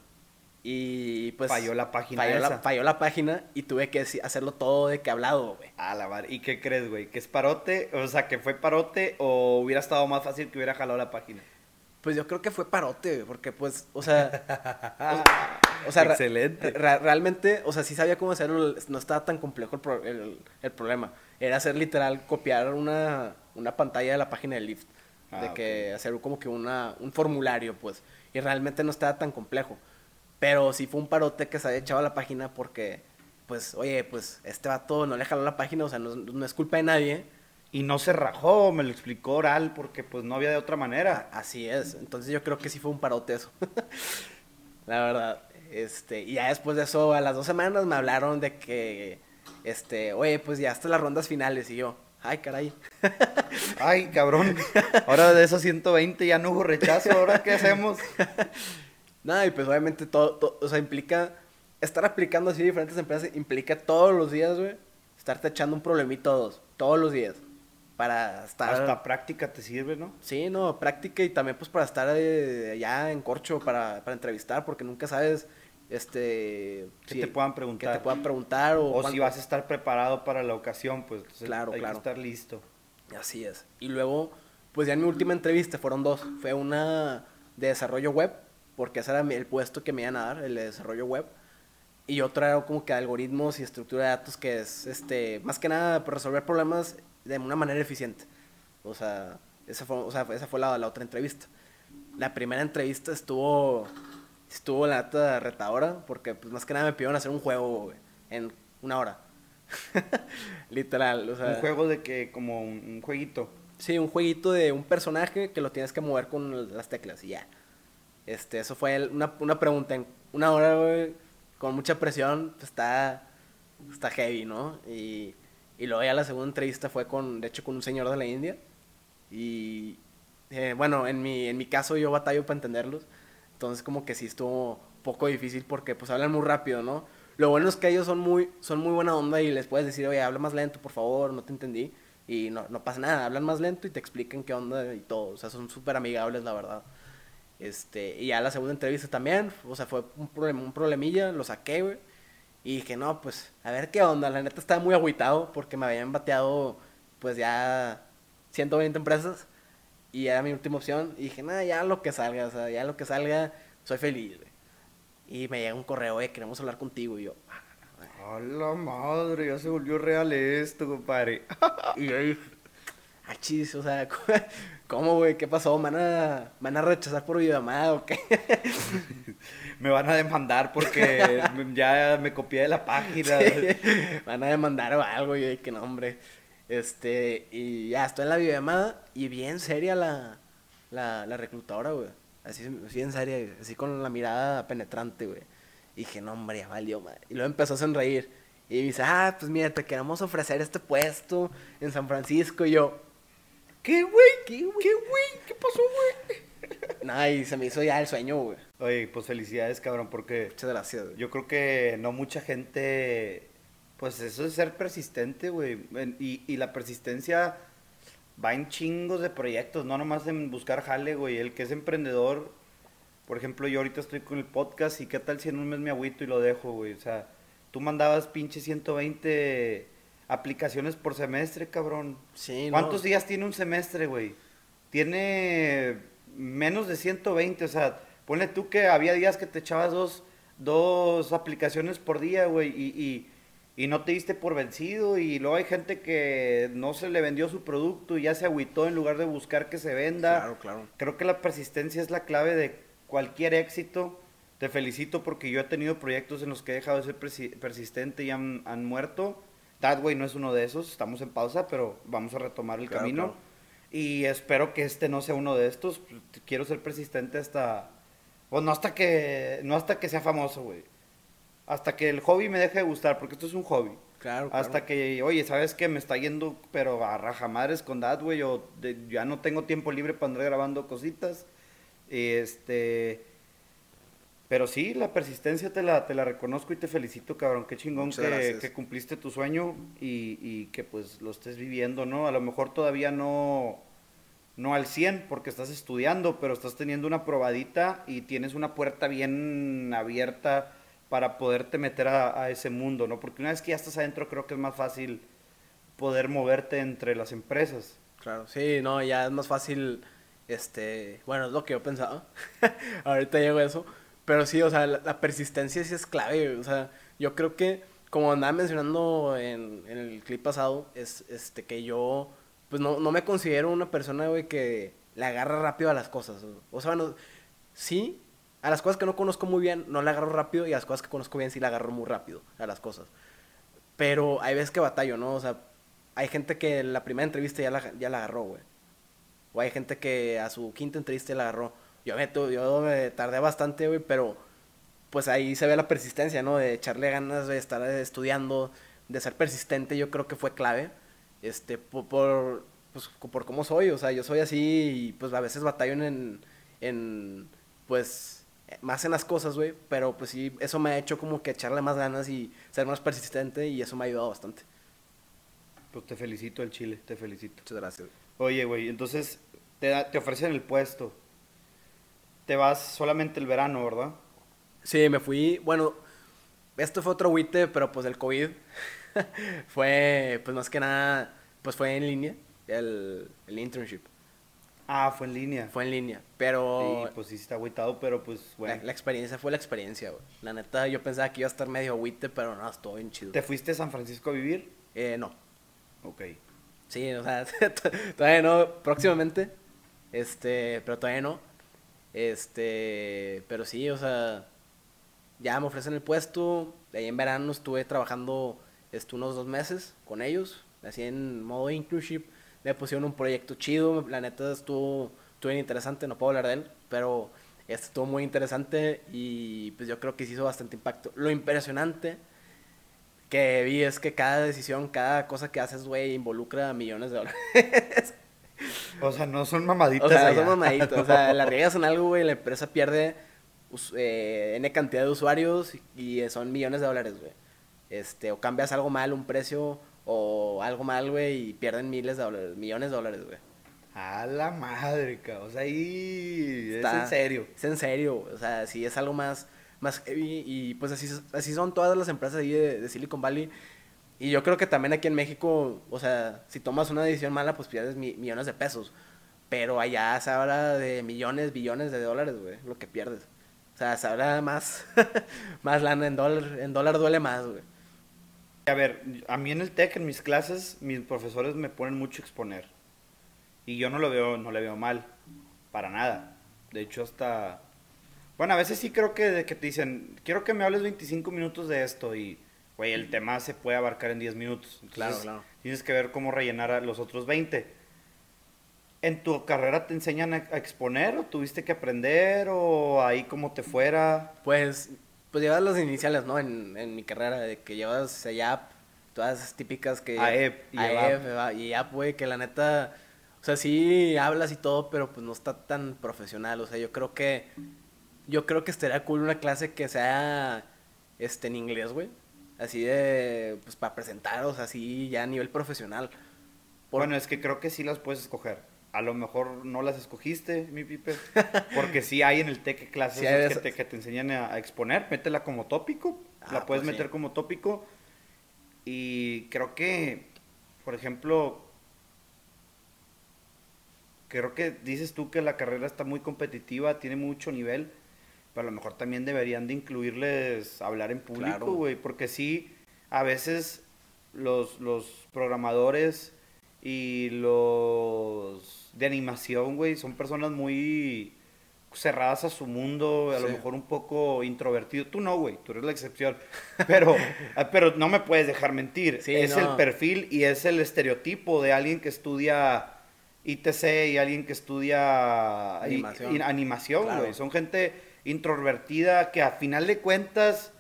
Y pues. Falló la página. Falló, La, falló la página y tuve que hacerlo todo de que hablado, güey. A la mar. ¿Y qué crees, güey? ¿Que es parote? O sea, ¿que fue parote o hubiera estado más fácil que hubiera jalado la página? Pues yo creo que fue parote, porque pues, o sea. o, sea, Excelente. realmente, o sea, sí sabía cómo hacerlo, no estaba tan complejo el, el, problema. Era hacer literal, copiar una, una pantalla de la página de Lyft. de ah, que hacer como que una, un formulario, pues. Y realmente no estaba tan complejo. Pero sí fue un parote que se había echado a la página porque, pues, oye, pues este vato no le jaló la página, o sea, no, es culpa de nadie. Y no se rajó, me lo explicó oral, porque pues no había de otra manera. Así es, entonces yo creo que sí fue un parote eso. la verdad. Este, y ya después de eso, a las dos semanas me hablaron de que, este, oye, pues ya hasta las rondas finales. Y yo, ay, caray. ay, cabrón. Ahora de esos 120 ya no hubo rechazo, ¿ahora qué hacemos? Nada, y pues obviamente todo, o sea, implica, estar aplicando así diferentes empresas, implica todos los días, güey, estarte echando un problemito todos, todos los días. Para estar... Hasta práctica te sirve, ¿no? Sí, no, práctica y también pues para estar eh, allá en corcho para, para entrevistar, porque nunca sabes este que te puedan preguntar que te puedan preguntar o, si vas a estar preparado para la ocasión pues claro hay que estar listo así es y luego pues ya en mi última entrevista fueron dos fue una de desarrollo web porque ese era el puesto que me iban a dar, el de desarrollo web. Y otro era como que algoritmos y estructura de datos, que es, este, más que nada, pues, resolver problemas de una manera eficiente. O sea, esa fue, o sea, esa fue la, la otra entrevista. La primera entrevista estuvo, estuvo la neta retadora, porque pues más que nada me pidieron hacer un juego, en una hora. Literal, o sea. Un juego de que, como un, un, jueguito. Sí, un jueguito de un personaje que lo tienes que mover con las teclas y ya. Este, eso fue una, una pregunta en una hora, güey, con mucha presión, pues está, está heavy, ¿no? Y, y luego ya la segunda entrevista fue con, de hecho, con un señor de la India. Y, eh, bueno, en mi, en mi caso yo batallo para entenderlos. Entonces como que sí estuvo poco difícil porque pues hablan muy rápido, ¿no? Lo bueno es que ellos son muy, son muy buena onda y les puedes decir, oye, habla más lento, por favor, no te entendí. Y no, no pasa nada, hablan más lento y te explican qué onda y todo. O sea, son súper amigables, la verdad. Este, y ya la segunda entrevista también, o sea, fue un, problema, un problemilla, lo saqué, güey. Y dije, no, pues, a ver qué onda. La neta estaba muy agüitado porque me habían bateado, pues ya 120 empresas. Y era mi última opción. Y dije, nada, ya lo que salga, o sea, ya lo que salga, soy feliz, güey. Y me llega un correo, eh, queremos hablar contigo. Y yo, a la madre, ya se volvió real esto, compadre. y yo dije, ah, chis, o sea, ¿cómo, güey? ¿Qué pasó? ¿Me van a, ¿me van a rechazar por videollamada o qué? me van a demandar porque ya me copié de la página. van a demandar o algo, y que no, hombre. Este, y ya, estoy en la videollamada y bien seria la, la, la reclutadora, güey. Así, así en seria, así con la mirada penetrante, güey. Y dije, no, hombre, ya valió, madre. Y luego empezó a sonreír. Y dice, ah, pues mira, te queremos ofrecer este puesto en San Francisco. Y yo, ¿qué, güey? ¿Qué, güey? ¿Qué, güey? ¿Qué pasó, güey? no, y se me hizo ya el sueño, güey. Oye, pues felicidades, cabrón, porque... Muchas gracias, güey. Yo creo que no mucha gente... Pues eso es ser persistente, güey. Y, y la persistencia va en chingos de proyectos, no nomás en buscar jale, güey. El que es emprendedor, por ejemplo, yo ahorita estoy con el podcast y qué tal si en un mes me agüito y lo dejo, güey. O sea, tú mandabas pinche 120 aplicaciones por semestre, cabrón. Sí, ¿Cuántos días tiene un semestre, güey? Tiene menos de 120, o sea, ponle tú que había días que te echabas dos, dos aplicaciones por día, güey, y, y, no te diste por vencido, y luego hay gente que no se le vendió su producto y ya se agüitó en lugar de buscar que se venda. Claro, claro. Creo que la persistencia es la clave de cualquier éxito te felicito porque yo he tenido proyectos en los que he dejado de ser persistente y han, muerto. Dadway no es uno de esos, estamos en pausa, pero vamos a retomar el camino. Y espero que este no sea uno de estos. Quiero ser persistente hasta. Pues no hasta que. No hasta que sea famoso, güey. Hasta que el hobby me deje de gustar, porque esto es un hobby. Claro, Hasta que, oye, ¿sabes qué? Me está yendo, pero a rajamadres con Dadway, o ya no tengo tiempo libre para andar grabando cositas. Este pero sí, la persistencia te la, te la reconozco y te felicito, cabrón. Qué chingón que, que, cumpliste tu sueño y, y, que pues lo estés viviendo, ¿no? A lo mejor todavía no, no al 100 porque estás estudiando, pero estás teniendo una probadita y tienes una puerta bien abierta para poderte meter a, a ese mundo, ¿no? Porque una vez que ya estás adentro creo que es más fácil poder moverte entre las empresas. Claro, sí, no, ya es más fácil, este, bueno, es lo que yo pensaba. Ahorita llego a eso pero sí, o sea, la, persistencia sí es clave, o sea, yo creo que, como andaba mencionando en, en el clip pasado, es este que yo, pues no, no me considero una persona, güey, que le agarra rápido a las cosas. O sea, bueno, sí, a las cosas que no conozco muy bien no le agarro rápido y a las cosas que conozco bien sí le agarro muy rápido a las cosas. Pero hay veces que batallo, ¿no? O sea, hay gente que la primera entrevista ya la, ya la agarró, güey. O hay gente que a su quinta entrevista ya la agarró. Yo me, yo me tardé bastante, güey, pero pues ahí se ve la persistencia, ¿no? De echarle ganas, de estar estudiando, de ser persistente, yo creo que fue clave. Este, por, por, pues, por cómo soy, o sea, yo soy así y pues a veces batallo en, en pues, más en las cosas, güey, pero pues sí, eso me ha hecho como que echarle más ganas y ser más persistente y eso me ha ayudado bastante. Pues te felicito el Chile, te felicito. Muchas gracias. Oye, güey, entonces te, te ofrecen el puesto te vas solamente el verano, ¿verdad? Sí, me fui, bueno, esto fue otro WITE, pero pues el COVID fue, pues más que nada, pues fue en línea, el, el internship. Ah, fue en línea. Fue en línea, pero... Sí, pues sí está agüitado, pero pues, bueno. La, experiencia fue la experiencia, güey. La neta, yo pensaba que iba a estar medio agüite, pero no, estuvo bien chido. ¿Te fuiste a San Francisco a vivir? Eh, no. Ok. Sí, o sea, todavía no, próximamente, este, pero todavía no. Este, pero sí, o sea, ya me ofrecen el puesto. Ahí en verano estuve trabajando esto, unos dos meses con ellos, así en modo inclusive. Me pusieron un proyecto chido, la neta estuvo, estuvo interesante, no puedo hablar de él, pero este estuvo muy interesante y pues yo creo que sí hizo bastante impacto. Lo impresionante que vi es que cada decisión, cada cosa que haces, güey, involucra millones de dólares. O sea, no son mamaditas. O sea, no son mamaditas. O sea, la riegas en algo, güey, la empresa pierde eh, N cantidad de usuarios y son millones de dólares, güey. Este, o cambias algo mal, un precio, o algo mal, güey, y pierden miles de dólares, millones de dólares, güey. A la madre, cabrón. O sea, ahí es en serio. Es en serio, o sea, sí es algo más, más heavy. Y pues así, así son todas las empresas ahí de Silicon Valley. Y yo creo que también aquí en México, o sea, si tomas una decisión mala, pues pierdes millones de pesos. Pero allá se habla de millones, billones de dólares, güey, lo que pierdes. O sea, se habla más, más lana en dólar, en dólar duele más, güey. A ver, a mí en el TEC, en mis clases, mis profesores me ponen mucho a exponer. Y yo no lo veo, no le veo mal, para nada. De hecho, hasta... Bueno, a veces sí creo que te dicen, quiero que me hables 25 minutos de esto y, güey, el tema se puede abarcar en 10 minutos. Claro, claro. Tienes que ver cómo rellenar a los otros 20. ¿En tu carrera te enseñan a, a exponer o tuviste que aprender o ahí como te fuera? Pues, pues llevas las iniciales, ¿no? En, en mi carrera, de que llevas AYAP, todas esas típicas que... AEP y AEP, y AYAP, güey, que la neta... O sea, sí hablas y todo, pero pues no está tan profesional. O sea, yo creo que... Yo creo que estaría cool una clase que sea este, en inglés, güey. Así de... Pues para presentar, o sea, así ya a nivel profesional. Por- Bueno, es que creo que sí las puedes escoger. A lo mejor no las escogiste, mi pipe. Porque sí hay en el TEC clases Sí que, te, que te enseñan a, exponer. Métela como tópico. Ah, la puedes pues sí. meter como tópico. Y creo que, por ejemplo, creo que dices tú que la carrera está muy competitiva, tiene mucho nivel. Pero a lo mejor también deberían de incluirles hablar en público, Claro. güey. Porque sí, a veces los, los programadores y los de animación, güey, son personas muy cerradas a su mundo, a lo mejor un poco introvertido. Tú no, güey, tú eres la excepción. Pero, ah, pero no me puedes dejar mentir. Sí, es no. el perfil y es el estereotipo de alguien que estudia ITC y alguien que estudia Animación. Claro. güey. Son gente introvertida que a final de cuentas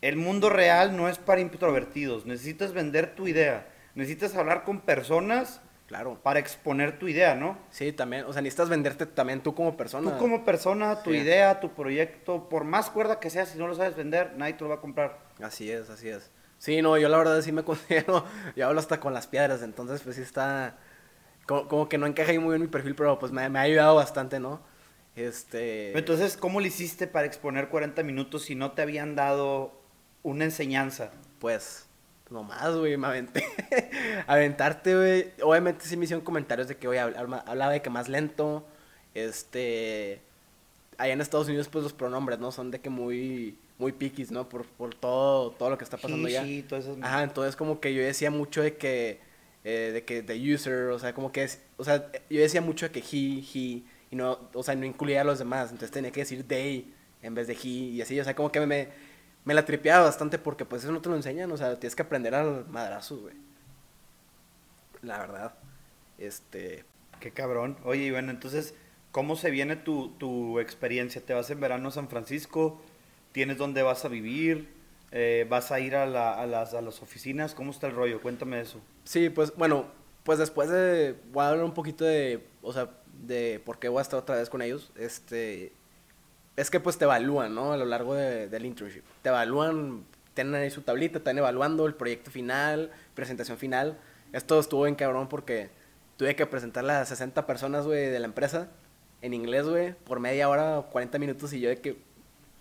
el mundo real no es para introvertidos. Necesitas vender tu idea. Necesitas hablar con personas Claro. para exponer tu idea, ¿no? Sí, también. O sea, necesitas venderte también tú como persona. Tú como persona, tu Sí. idea, tu proyecto, por más cuerda que sea, si no lo sabes vender, nadie te lo va a comprar. Así es, así es. Sí, no, yo la verdad sí me considero, yo hablo hasta con las piedras, entonces pues sí está, como, como que no encaja ahí muy bien mi perfil, pero pues me, me ha ayudado bastante, ¿no? Este... Entonces, ¿cómo le hiciste para exponer 40 minutos si no te habían dado una enseñanza? Pues, nomás, güey, me aventé. Aventarte, güey. Obviamente sí me hicieron comentarios de que, güey, hablaba de que más lento. Este. Allá en Estados Unidos, pues los pronombres, ¿no? Son de que muy. Muy piquis, ¿no? Por, por todo, todo lo que está pasando He, ya. she, todas esas- Ajá, entonces como que yo decía mucho de que. eh, de que the user, o sea, como que es. O sea, yo decía mucho de que he, he. Y no, o sea, no incluía a los demás. Entonces tenía que decir they en vez de he y así. O sea, como que me, me la tripeaba bastante porque pues eso no te lo enseñan. O sea, tienes que aprender al madrazo, güey. La verdad. Este. Qué cabrón. Oye, bueno, entonces, ¿cómo se viene tu, tu experiencia? ¿Te vas en verano a San Francisco? ¿Tienes dónde vas a vivir? Eh, ¿Vas a ir a, la- a las, a las oficinas? ¿Cómo está el rollo? Cuéntame eso. Sí, pues bueno, pues después de. Voy a hablar un poquito de. O sea, de por qué voy a estar otra vez con ellos. Este. Es que pues te evalúan, ¿no? A lo largo de- del internship. Te evalúan, tienen ahí su tablita, están evaluando el proyecto final, presentación final. Esto estuvo bien cabrón porque tuve que presentarle a 60 personas, güey, de la empresa en inglés, güey, por media hora o 40 minutos y yo de que,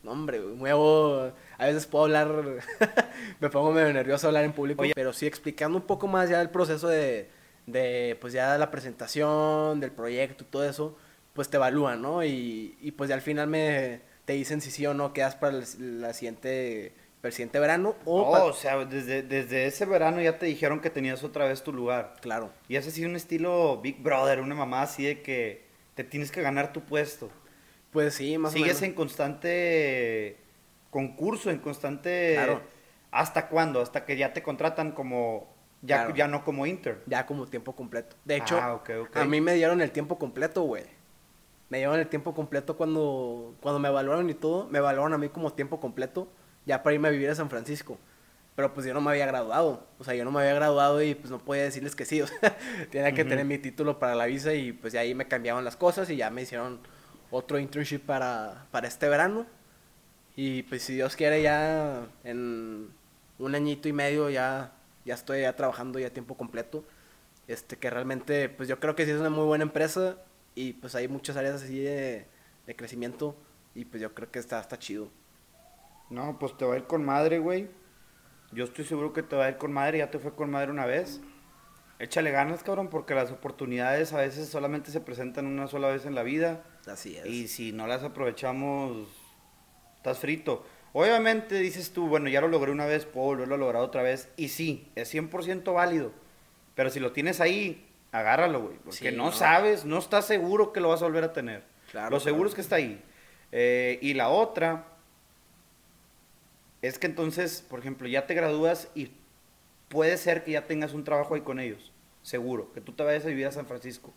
no, hombre, güey, muevo, a veces puedo hablar, me pongo medio nervioso a hablar en público, Oye. pero sí explicando un poco más ya el proceso de, de, pues ya la presentación, del proyecto todo eso, pues te evalúan, ¿no? Y, y pues ya al final me, te dicen si sí o no quedas para el, la siguiente, para el siguiente verano o Oh, o sea, desde, desde ese verano ya te dijeron que tenías otra vez tu lugar. claro. Y es así un estilo Big Brother, una mamá así de que te tienes que ganar tu puesto. Pues sí, más o Sigues menos. en constante concurso, en constante... Claro. ¿Hasta cuándo? Hasta que ya te contratan como... Ya, Claro. ya no como intern. Ya como tiempo completo. De hecho, Ah, ok, ok. a mí me dieron el tiempo completo, güey. Me dieron el tiempo completo cuando, cuando me evaluaron y todo. Me evaluaron a mí como tiempo completo, ya para irme a vivir a San Francisco. Pero pues yo no me había graduado. O sea, yo no me había graduado y pues no podía decirles que sí. O sea, tenía que Ujú. tener mi título para la visa y pues ya ahí me cambiaban las cosas y ya me hicieron otro internship para, para este verano. Y pues si Dios quiere ya en un añito y medio ya, ya estoy ya trabajando ya a tiempo completo. Este que realmente pues yo creo que sí es una muy buena empresa y pues hay muchas áreas así de, de crecimiento y pues yo creo que está, está chido. No, pues te va a ir con madre, güey. Yo estoy seguro que te va a ir con madre, ya te fue con madre una vez. Échale ganas, cabrón, porque las oportunidades a veces solamente se presentan una sola vez en la vida. Así es. Y si no las aprovechamos, estás frito. Obviamente dices tú, bueno, ya lo logré una vez, puedo volverlo a lograr otra vez. Y sí, es 100% válido. Pero si lo tienes ahí, agárralo, güey. Porque Sí, no, no. sabes, no estás seguro que lo vas a volver a tener. Claro, lo seguro claro. es que está ahí. Eh, y la otra es que entonces, por ejemplo, ya te gradúas y puede ser que ya tengas un trabajo ahí con ellos. Seguro. Que tú te vayas a vivir a San Francisco.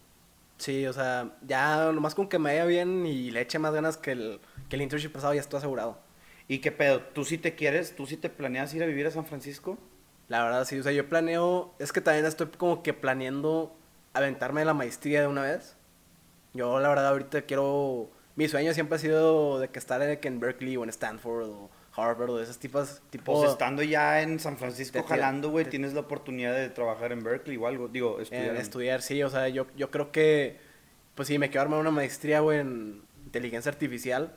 Sí, o sea, ya nomás con que me vaya bien y le eche más ganas que el, que el internship pasado ya estoy asegurado. ¿Y qué pedo? ¿Tú sí te quieres? ¿Tú sí te planeas ir a vivir a San Francisco? La verdad, sí, o sea, yo planeo, es que también estoy como que planeando aventarme la maestría de una vez. Yo, la verdad, ahorita quiero, mi sueño siempre ha sido de que estar en Berkeley o en Stanford o Harvard o de esos tipos, tipo... Pues estando ya en San Francisco Te- jalando, güey, tienes la oportunidad de trabajar en Berkeley o algo. Digo, estudiar. en en- estudiar, sí, o sea, yo, yo creo que, pues sí, me quiero armar una maestría, güey, en inteligencia artificial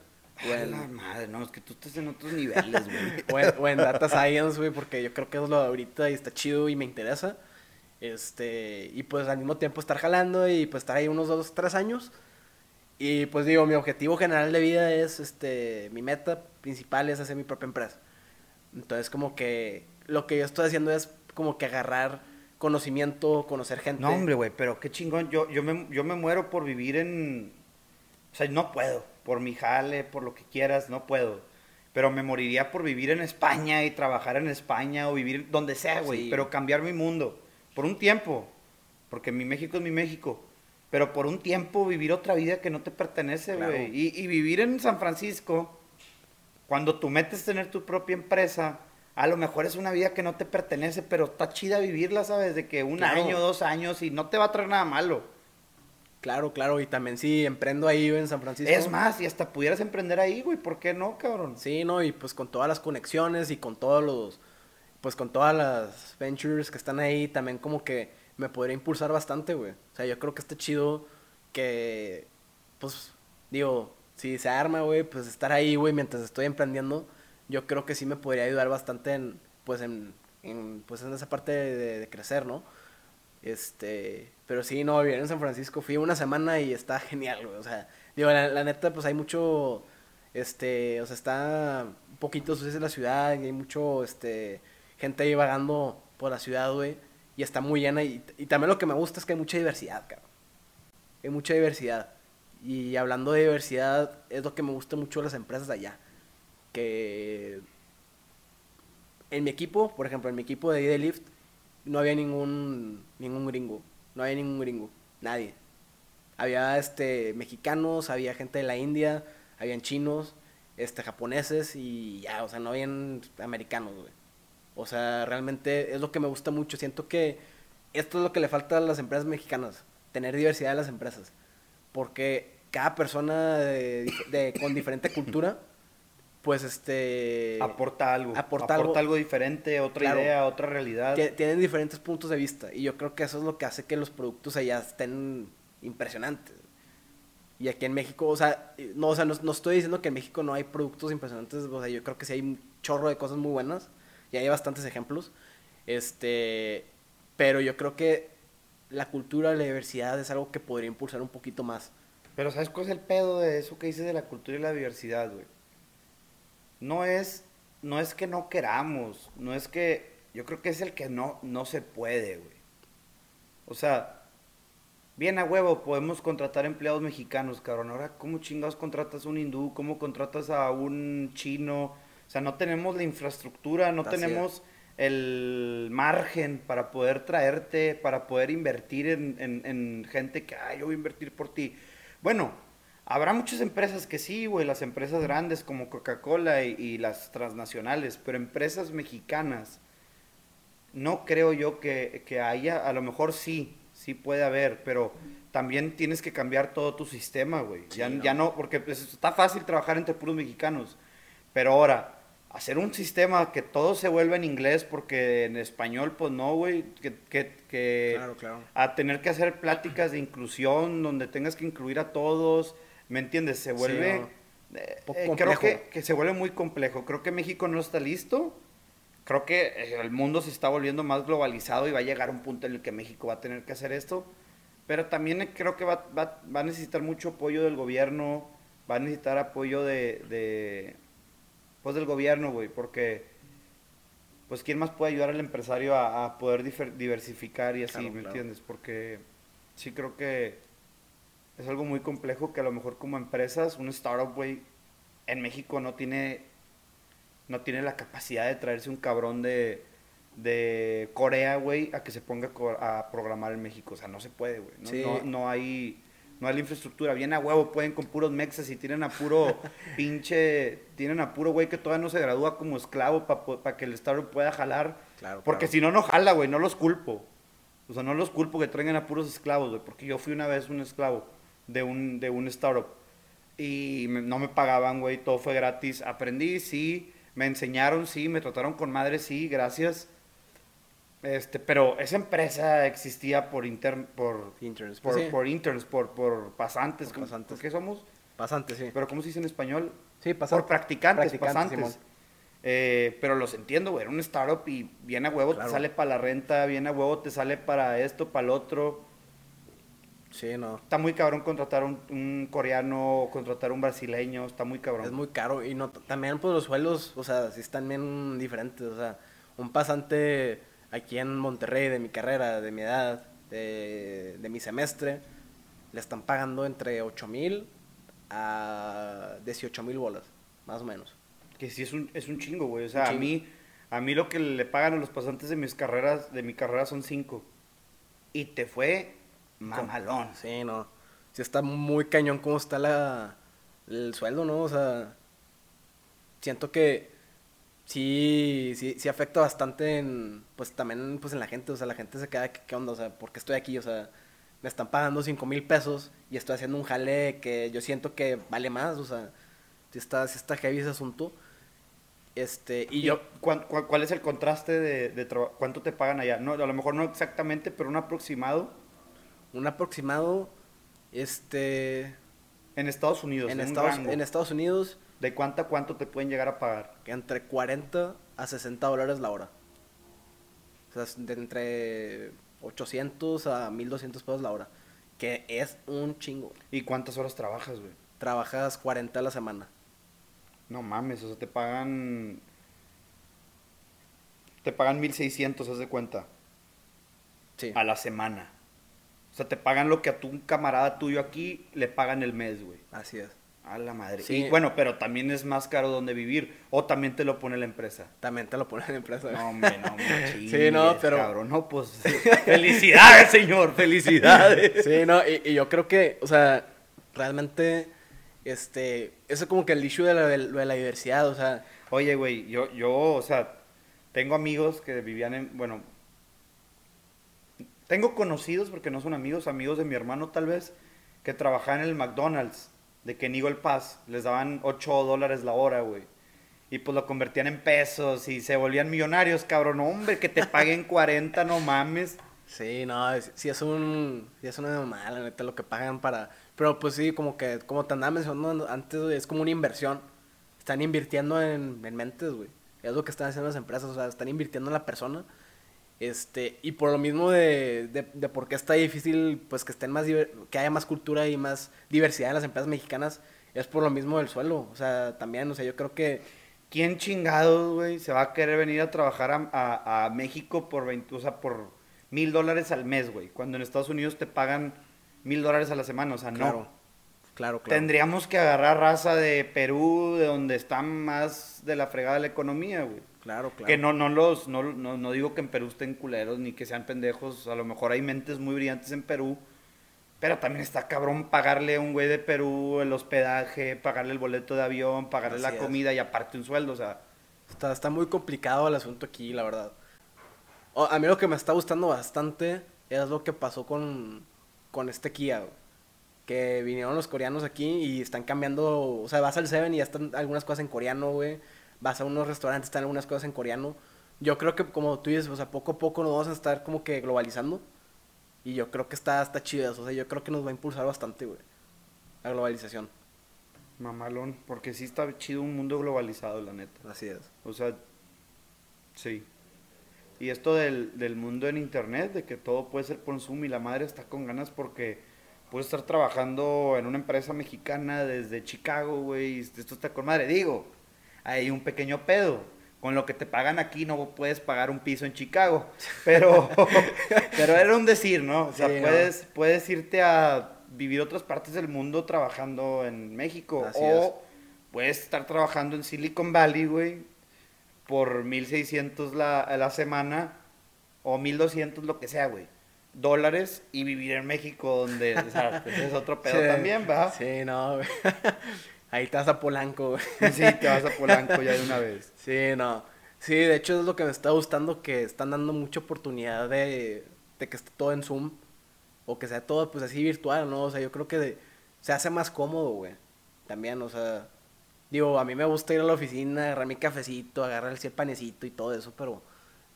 o A en, la madre, no, es que tú estás en otros niveles, güey. o en, o en data science, güey, porque yo creo que es lo de ahorita y está chido y me interesa. Este, y pues al mismo tiempo estar jalando y pues estar ahí unos dos, tres años. Y pues digo, mi objetivo general de vida es, este, mi meta principal es hacer mi propia empresa. Entonces como que lo que yo estoy haciendo es como que agarrar conocimiento, conocer gente. No, hombre, güey, pero qué chingón. Yo, yo, me, yo me muero por vivir en... O sea, no puedo. Por mi jale, por lo que quieras, no puedo. Pero me moriría por vivir en España y trabajar en España o vivir donde sea, güey. Sí. Pero cambiar mi mundo. Por un tiempo. Porque mi México es mi México. Pero por un tiempo vivir otra vida que no te pertenece, Claro. güey. Y, y vivir en San Francisco, cuando tú metes tener tu propia empresa, a lo mejor es una vida que no te pertenece, pero está chida vivirla, ¿sabes? De que un Claro. año, dos años y no te va a traer nada malo. Claro, claro, y también sí, emprendo ahí güey, en San Francisco. Es más, y hasta pudieras emprender ahí, güey, ¿por qué no, cabrón? Sí, no, y pues con todas las conexiones y con todos los, pues con todas las ventures que están ahí, también como que me podría impulsar bastante, güey. O sea, yo creo que está chido que, pues, digo, si se arma, güey, pues estar ahí, güey, mientras estoy emprendiendo, yo creo que sí me podría ayudar bastante en, pues, en, en pues, en esa parte de, de crecer, ¿no? Este, pero sí, no, vivir en San Francisco, fui una semana y está genial, güey. O sea, digo, la, neta, pues hay mucho, este, o sea, está un poquito sucia la ciudad y hay mucho, este, gente ahí vagando por la ciudad, güey. Y está muy llena y, también lo que me gusta es que hay mucha diversidad, cabrón. Hay mucha diversidad. Y hablando de diversidad, es lo que me gusta mucho de las empresas de allá. Que en mi equipo, por ejemplo, en mi equipo de Lift, no había ningún ningún gringo, no había ningún gringo, nadie. Había este mexicanos, había gente de la India, habían chinos, este japoneses y ya, o sea, no habían americanos, güey. O sea, realmente es lo que me gusta mucho, siento que esto es lo que le falta a las empresas mexicanas, tener diversidad en las empresas, porque cada persona de- de- con diferente cultura pues este aporta algo. aporta Aporta, algo- algo, diferente, otra Claro. idea, otra realidad. Tie- tienen diferentes puntos de vista y yo creo que eso es lo que hace que los productos allá estén impresionantes. Y aquí en México, o sea, no, o sea, no, no estoy diciendo que en México no hay productos impresionantes, o sea, yo creo que sí hay un chorro de cosas muy buenas y hay bastantes ejemplos. Este, pero yo creo que la cultura, la diversidad es algo que podría impulsar un poquito más. Pero ¿sabes cuál es el pedo de eso que dices de la cultura y la diversidad, güey? No es, no es que no queramos, no es que, yo creo que es el que no, no se puede, güey. O sea, bien a huevo podemos contratar empleados mexicanos, cabrón. Ahora, ¿cómo chingados contratas a un hindú? ¿Cómo contratas a un chino? O sea, no tenemos la infraestructura, no Así es. tenemos el margen para poder traerte, para poder invertir en, en- en gente que, ay, yo voy a invertir por ti. Bueno, habrá muchas empresas que sí, güey, las empresas grandes como Coca-Cola y, y las transnacionales, pero empresas mexicanas, no creo yo que, que haya, a lo mejor sí, sí puede haber, pero también tienes que cambiar todo tu sistema, güey. Sí, ya, no. ya no, porque pues, está fácil trabajar entre puros mexicanos, pero ahora, hacer un sistema que todo se vuelva en inglés, porque en español, pues no, güey, que, que, que Claro, claro. a tener que hacer pláticas de inclusión donde tengas que incluir a todos, ¿me entiendes? Se vuelve, no. eh, eh, creo que, que se vuelve muy complejo. Creo que México no está listo. Creo que eh, el mundo se está volviendo más globalizado y va a llegar un punto en el que México va a tener que hacer esto. Pero también creo que va, va- va a necesitar mucho apoyo del gobierno, va a necesitar apoyo de, de pues del gobierno, güey, porque pues quién más puede ayudar al empresario a, a poder diversificar y así, Claro, ¿me claro. entiendes? Porque sí creo que es algo muy complejo que a lo mejor como empresas, un startup, güey, en México no tiene, no tiene la capacidad de traerse un cabrón de, de Corea, güey, a que se ponga a programar en México. O sea, no se puede, güey. No, Sí. no, no hay, no hay la infraestructura. Bien a huevo pueden con puros mexas y tienen a puro pinche, tienen a puro güey que todavía no se gradúa como esclavo para que el startup pueda jalar. Claro, Porque claro. si no, no jala, güey, no los culpo. O sea, no los culpo que traigan a puros esclavos, güey, porque yo fui una vez un esclavo de un, de un startup y me- no me pagaban, güey, todo fue gratis. Aprendí, sí, me enseñaron, sí, me trataron con madre, sí, gracias. Este, pero esa empresa existía por inter, por, Interns, por, pues sí. por interns, por, por pasantes. Por ¿cómo- pasantes. ¿Por qué somos? Pasante, sí. Pero ¿cómo se dice en español? Sí, pasante. Por practicantes, Practicantes, pasantes. Simón. Eh, pero los entiendo, güey. Era un startup y viene a huevo Claro. te sale para la renta, viene a huevo te sale para esto, para el otro. Sí, no. Está muy cabrón contratar un, un coreano, contratar un brasileño, está muy cabrón. Es muy caro y no también pues los sueldos, o sea, sí están bien diferentes, o sea, un pasante aquí en Monterrey de mi carrera, de mi edad, de, de mi semestre, le están pagando entre 8 mil a 18 mil bolas, más o menos. Que sí es un, es un chingo, güey. O sea, a mí, a mí lo que le pagan a los pasantes de mis carreras, de mi carrera son cinco. Y te fue mamalón. Sí, no. Sí está muy cañón cómo está la, el sueldo, ¿no? O sea, siento que sí, sí, sí afecta bastante en, pues también pues en la gente, o sea, la gente se queda, ¿qué, onda? O sea, ¿por qué estoy aquí? O sea, me están pagando cinco mil pesos y estoy haciendo un jale que yo siento que vale más, o sea, sí está, sí está heavy ese asunto. Este, y ¿Y yo, cuán- cuál, cuál es el contraste de, de traba- cuánto te pagan allá? No, a lo mejor no exactamente, pero un aproximado un aproximado, este, en Estados Unidos. en Estados, rango. en Estados Unidos, ¿De cuánto a cuánto te pueden llegar a pagar? entre 40 a 60 dólares la hora. O sea, de entre 800 a 1200 pesos la hora. Que es un chingo. ¿Y cuántas horas trabajas, güey? Trabajas 40 a la semana. No mames, o sea, te pagan. Te pagan 1600, haz de cuenta, Sí. a la semana. O sea, te pagan lo que a tu un camarada tuyo aquí le pagan el mes, güey. Así es. A la madre. Sí. Y bueno, pero también es más caro donde vivir. O también te lo pone la empresa. También te lo ponen en empresa. No, hombre, no, me Sí, no, pero- Cabrón, no, pues. felicidades, señor, felicidades. Sí, no, y, y yo creo que, o sea, realmente, este, eso es como que el issue de la, de la diversidad, o sea, Oye, güey, yo, yo, o sea, tengo amigos que vivían en, bueno, tengo conocidos, porque no son amigos, amigos de mi hermano tal vez, que trabajaban en el McDonald's de Kenny el Pass, les daban 8 dólares la hora, güey. Y pues lo convertían en pesos y se volvían millonarios, cabrón. Hombre, que te paguen 40, no mames. Sí, no, sí es un, sí es una mamada, la neta, lo que pagan para, pero pues sí, como que, como te andaba mencionando antes, güey, es como una inversión, están invirtiendo en, en mentes, güey, es lo que están haciendo las empresas, o sea, están invirtiendo en la persona, este, y por lo mismo de, de, de por qué está difícil, pues que estén más, que haya más cultura y más diversidad en las empresas mexicanas, es por lo mismo del suelo, o sea, también, o sea, yo creo que, ¿Quién chingados, güey, se va a querer venir a trabajar a, a- a México por 20, o sea, por mil dólares al mes, güey? Cuando en Estados Unidos te pagan mil dólares a la semana, o sea, claro, no. claro, claro. Tendríamos que agarrar raza de Perú, de donde está más de la fregada la economía, güey. Claro, claro. Que no, no los, no, no, no digo que en Perú estén culeros ni que sean pendejos, a lo mejor hay mentes muy brillantes en Perú, pero también está cabrón pagarle a un güey de Perú el hospedaje, pagarle el boleto de avión, pagarle Así la es. comida y aparte un sueldo, o sea, Está, está muy complicado el asunto aquí, la verdad. O- a mí lo que me está gustando bastante es lo que pasó con, con este Kia, güey. Que vinieron los coreanos aquí y están cambiando. O sea, vas al Seven y ya están algunas cosas en coreano, güey. Vas a unos restaurantes, están algunas cosas en coreano. Yo creo que, como tú dices, o sea, poco a poco nos vamos a estar como que globalizando. Y yo creo que está, está chido eso. O sea, yo creo que nos va a impulsar bastante, güey. La globalización. mamalón, porque sí está chido un mundo globalizado, la neta. Así es. O sea, sí. Y esto del, del mundo en internet, de que todo puede ser por Zoom y la madre está con ganas porque puede estar trabajando en una empresa mexicana desde Chicago, güey, esto está con madre. Digo, hay un pequeño pedo. con lo que te pagan aquí no puedes pagar un piso en Chicago. Pero, pero era un decir, ¿no? O sea, puedes, puedes irte a vivir otras partes del mundo trabajando en México. o puedes estar trabajando en Silicon Valley, güey, por 1600 la, la semana o 1200, lo que sea, güey. Dólares y vivir en México, donde o sea, es otro pedo también, ¿va? Sí, no, güey. Ahí te vas a Polanco, güey. Sí, te vas a Polanco ya de una vez. Sí, no. Sí, de hecho es lo que me está gustando, que están dando mucha oportunidad de, de que esté todo en Zoom. O que sea todo, pues, así virtual, ¿no? O sea, yo creo que se hace más cómodo, güey. También, o sea... Digo, a mí me gusta ir a la oficina, agarrar mi cafecito, agarrar el panecito y todo eso, pero...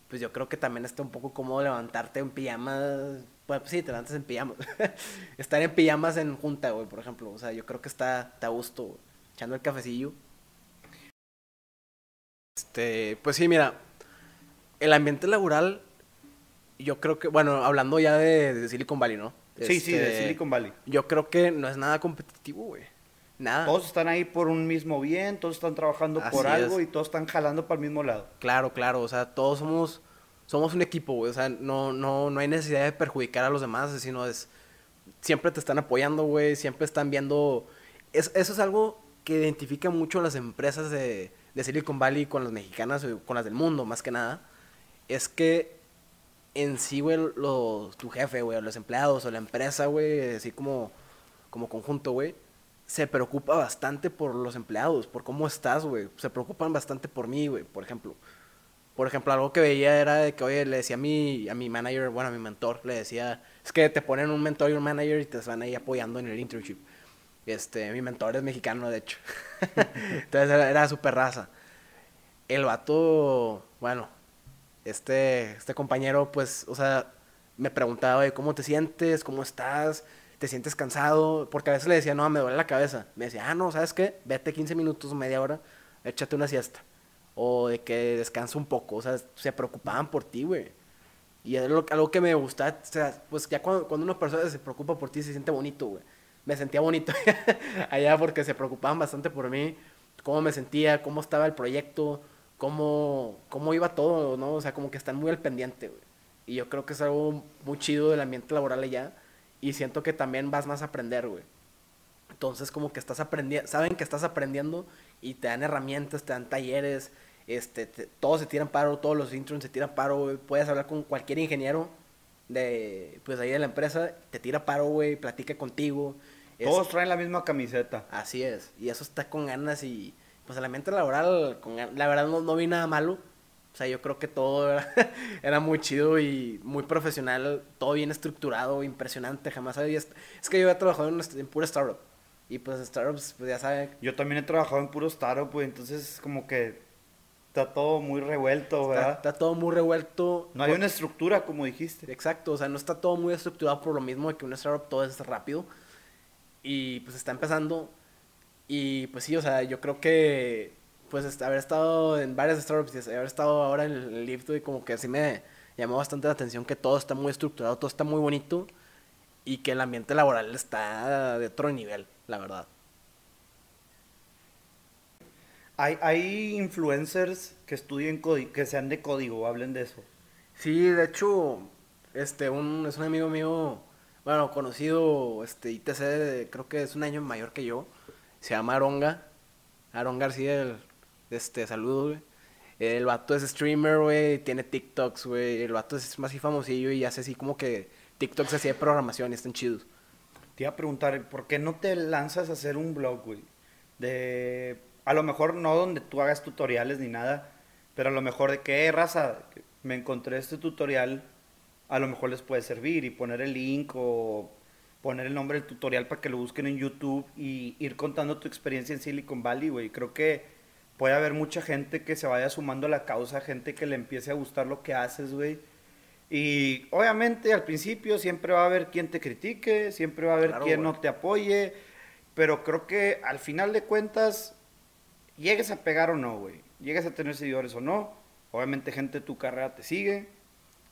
Pues yo creo que también está un poco cómodo levantarte en pijamas. Pues sí, te levantas en pijamas. Estar en pijamas en junta, güey, por ejemplo. O sea, yo creo que está, está a gusto, echando el cafecillo. Este, pues sí, mira, el ambiente laboral, yo creo que, bueno, hablando ya de, Silicon Valley, ¿no? Sí, sí, de este, Silicon Valley. Yo creo que no es nada competitivo, güey. Nada. Todos están ahí por un mismo bien, todos están trabajando por algo y todos están jalando para el mismo lado. Claro, claro, o sea, todos somos somos un equipo, güey, o sea, no no no hay necesidad de perjudicar a los demás, sino es siempre te están apoyando, güey, siempre están viendo eso es algo que identifica mucho a las empresas de de Silicon Valley con las mexicanas, con las del mundo, más que nada, es que en sí, güey, tu jefe, güey, o los empleados, o la empresa, güey, así como, como conjunto, güey, se preocupa bastante por los empleados, por cómo estás, güey. Se preocupan bastante por mí, güey, por ejemplo. Por ejemplo, algo que veía era que, oye, le decía a mi, a mi manager, bueno, a mi mentor, le decía, es que te ponen un mentor y un manager y te van ahí apoyando en el internship. Este, mi mentor es mexicano, de hecho. Entonces era, súper raza. El vato, bueno, este, este compañero, pues, o sea, me preguntaba, ¿cómo te sientes? ¿Cómo estás? ¿Te sientes cansado? Porque a veces le decía, no, me duele la cabeza. Me decía, ah, no, ¿sabes qué? Vete 15 minutos, media hora, échate una siesta. O de que descansa un poco. O sea, se preocupaban por ti, güey. Y es algo que me gusta, o sea, pues ya cuando, cuando una persona se preocupa por ti se siente bonito, güey me sentía bonito allá porque se preocupaban bastante por mí, cómo me sentía, cómo estaba el proyecto, cómo, cómo iba todo, ¿no? O sea, como que están muy al pendiente, güey. Y yo creo que es algo muy chido del ambiente laboral allá. Y siento que también vas más a aprender, güey. Entonces, como que estás aprendiendo, saben que estás aprendiendo y te dan herramientas, te dan talleres, este, todos se tiran paro, todos los interns se tiran paro, güey. Puedes hablar con cualquier ingeniero de, pues ahí de la empresa, te tira paro, güey, platica contigo. Todos traen la misma camiseta. Así es. Y eso está con ganas y pues el ambiente laboral, con, la verdad no, no vi nada malo. O sea, yo creo que todo era, muy chido y muy profesional, todo bien estructurado, impresionante. Jamás había... Es que yo he trabajado en, en pura startup. Y pues startups, pues ya saben. Yo también he trabajado en puro startup, pues entonces como que está todo muy revuelto, ¿verdad? Está, todo muy revuelto. No hay una estructura, como dijiste. Exacto, o sea, no está todo muy estructurado por lo mismo de que un startup todo es rápido. Y pues está empezando. Y pues sí, o sea, yo creo que pues haber estado en varias startups y haber estado ahora en el Lift, y como que así me llamó bastante la atención que todo está muy estructurado, todo está muy bonito y que el ambiente laboral está de otro nivel, la verdad. Hay, hay influencers que estudien que sean de código, hablen de eso. Sí, de hecho, este, un, es un amigo mío bueno, conocido, este, ITC, creo que es un año mayor que yo, se llama Aronga, Aaron García, el, este, saludo, güey. El vato es streamer, güey, tiene TikToks, güey, el vato es más así famosillo y hace así como que TikToks así de programación y están chidos. Te iba a preguntar, ¿por qué no te lanzas a hacer un blog, güey? De, a lo mejor no donde tú hagas tutoriales ni nada, pero a lo mejor de qué raza, me encontré este tutorial a lo mejor les puede servir y poner el link o poner el nombre del tutorial para que lo busquen en YouTube y ir contando tu experiencia en Silicon Valley, güey. Creo que puede haber mucha gente que se vaya sumando a la causa, gente que le empiece a gustar lo que haces, güey. Y obviamente al principio siempre va a haber quien te critique, siempre va a haber quien no te apoye, pero creo que al final de cuentas, llegues a pegar o no, güey, llegues a tener seguidores o no, obviamente gente de tu carrera te sigue,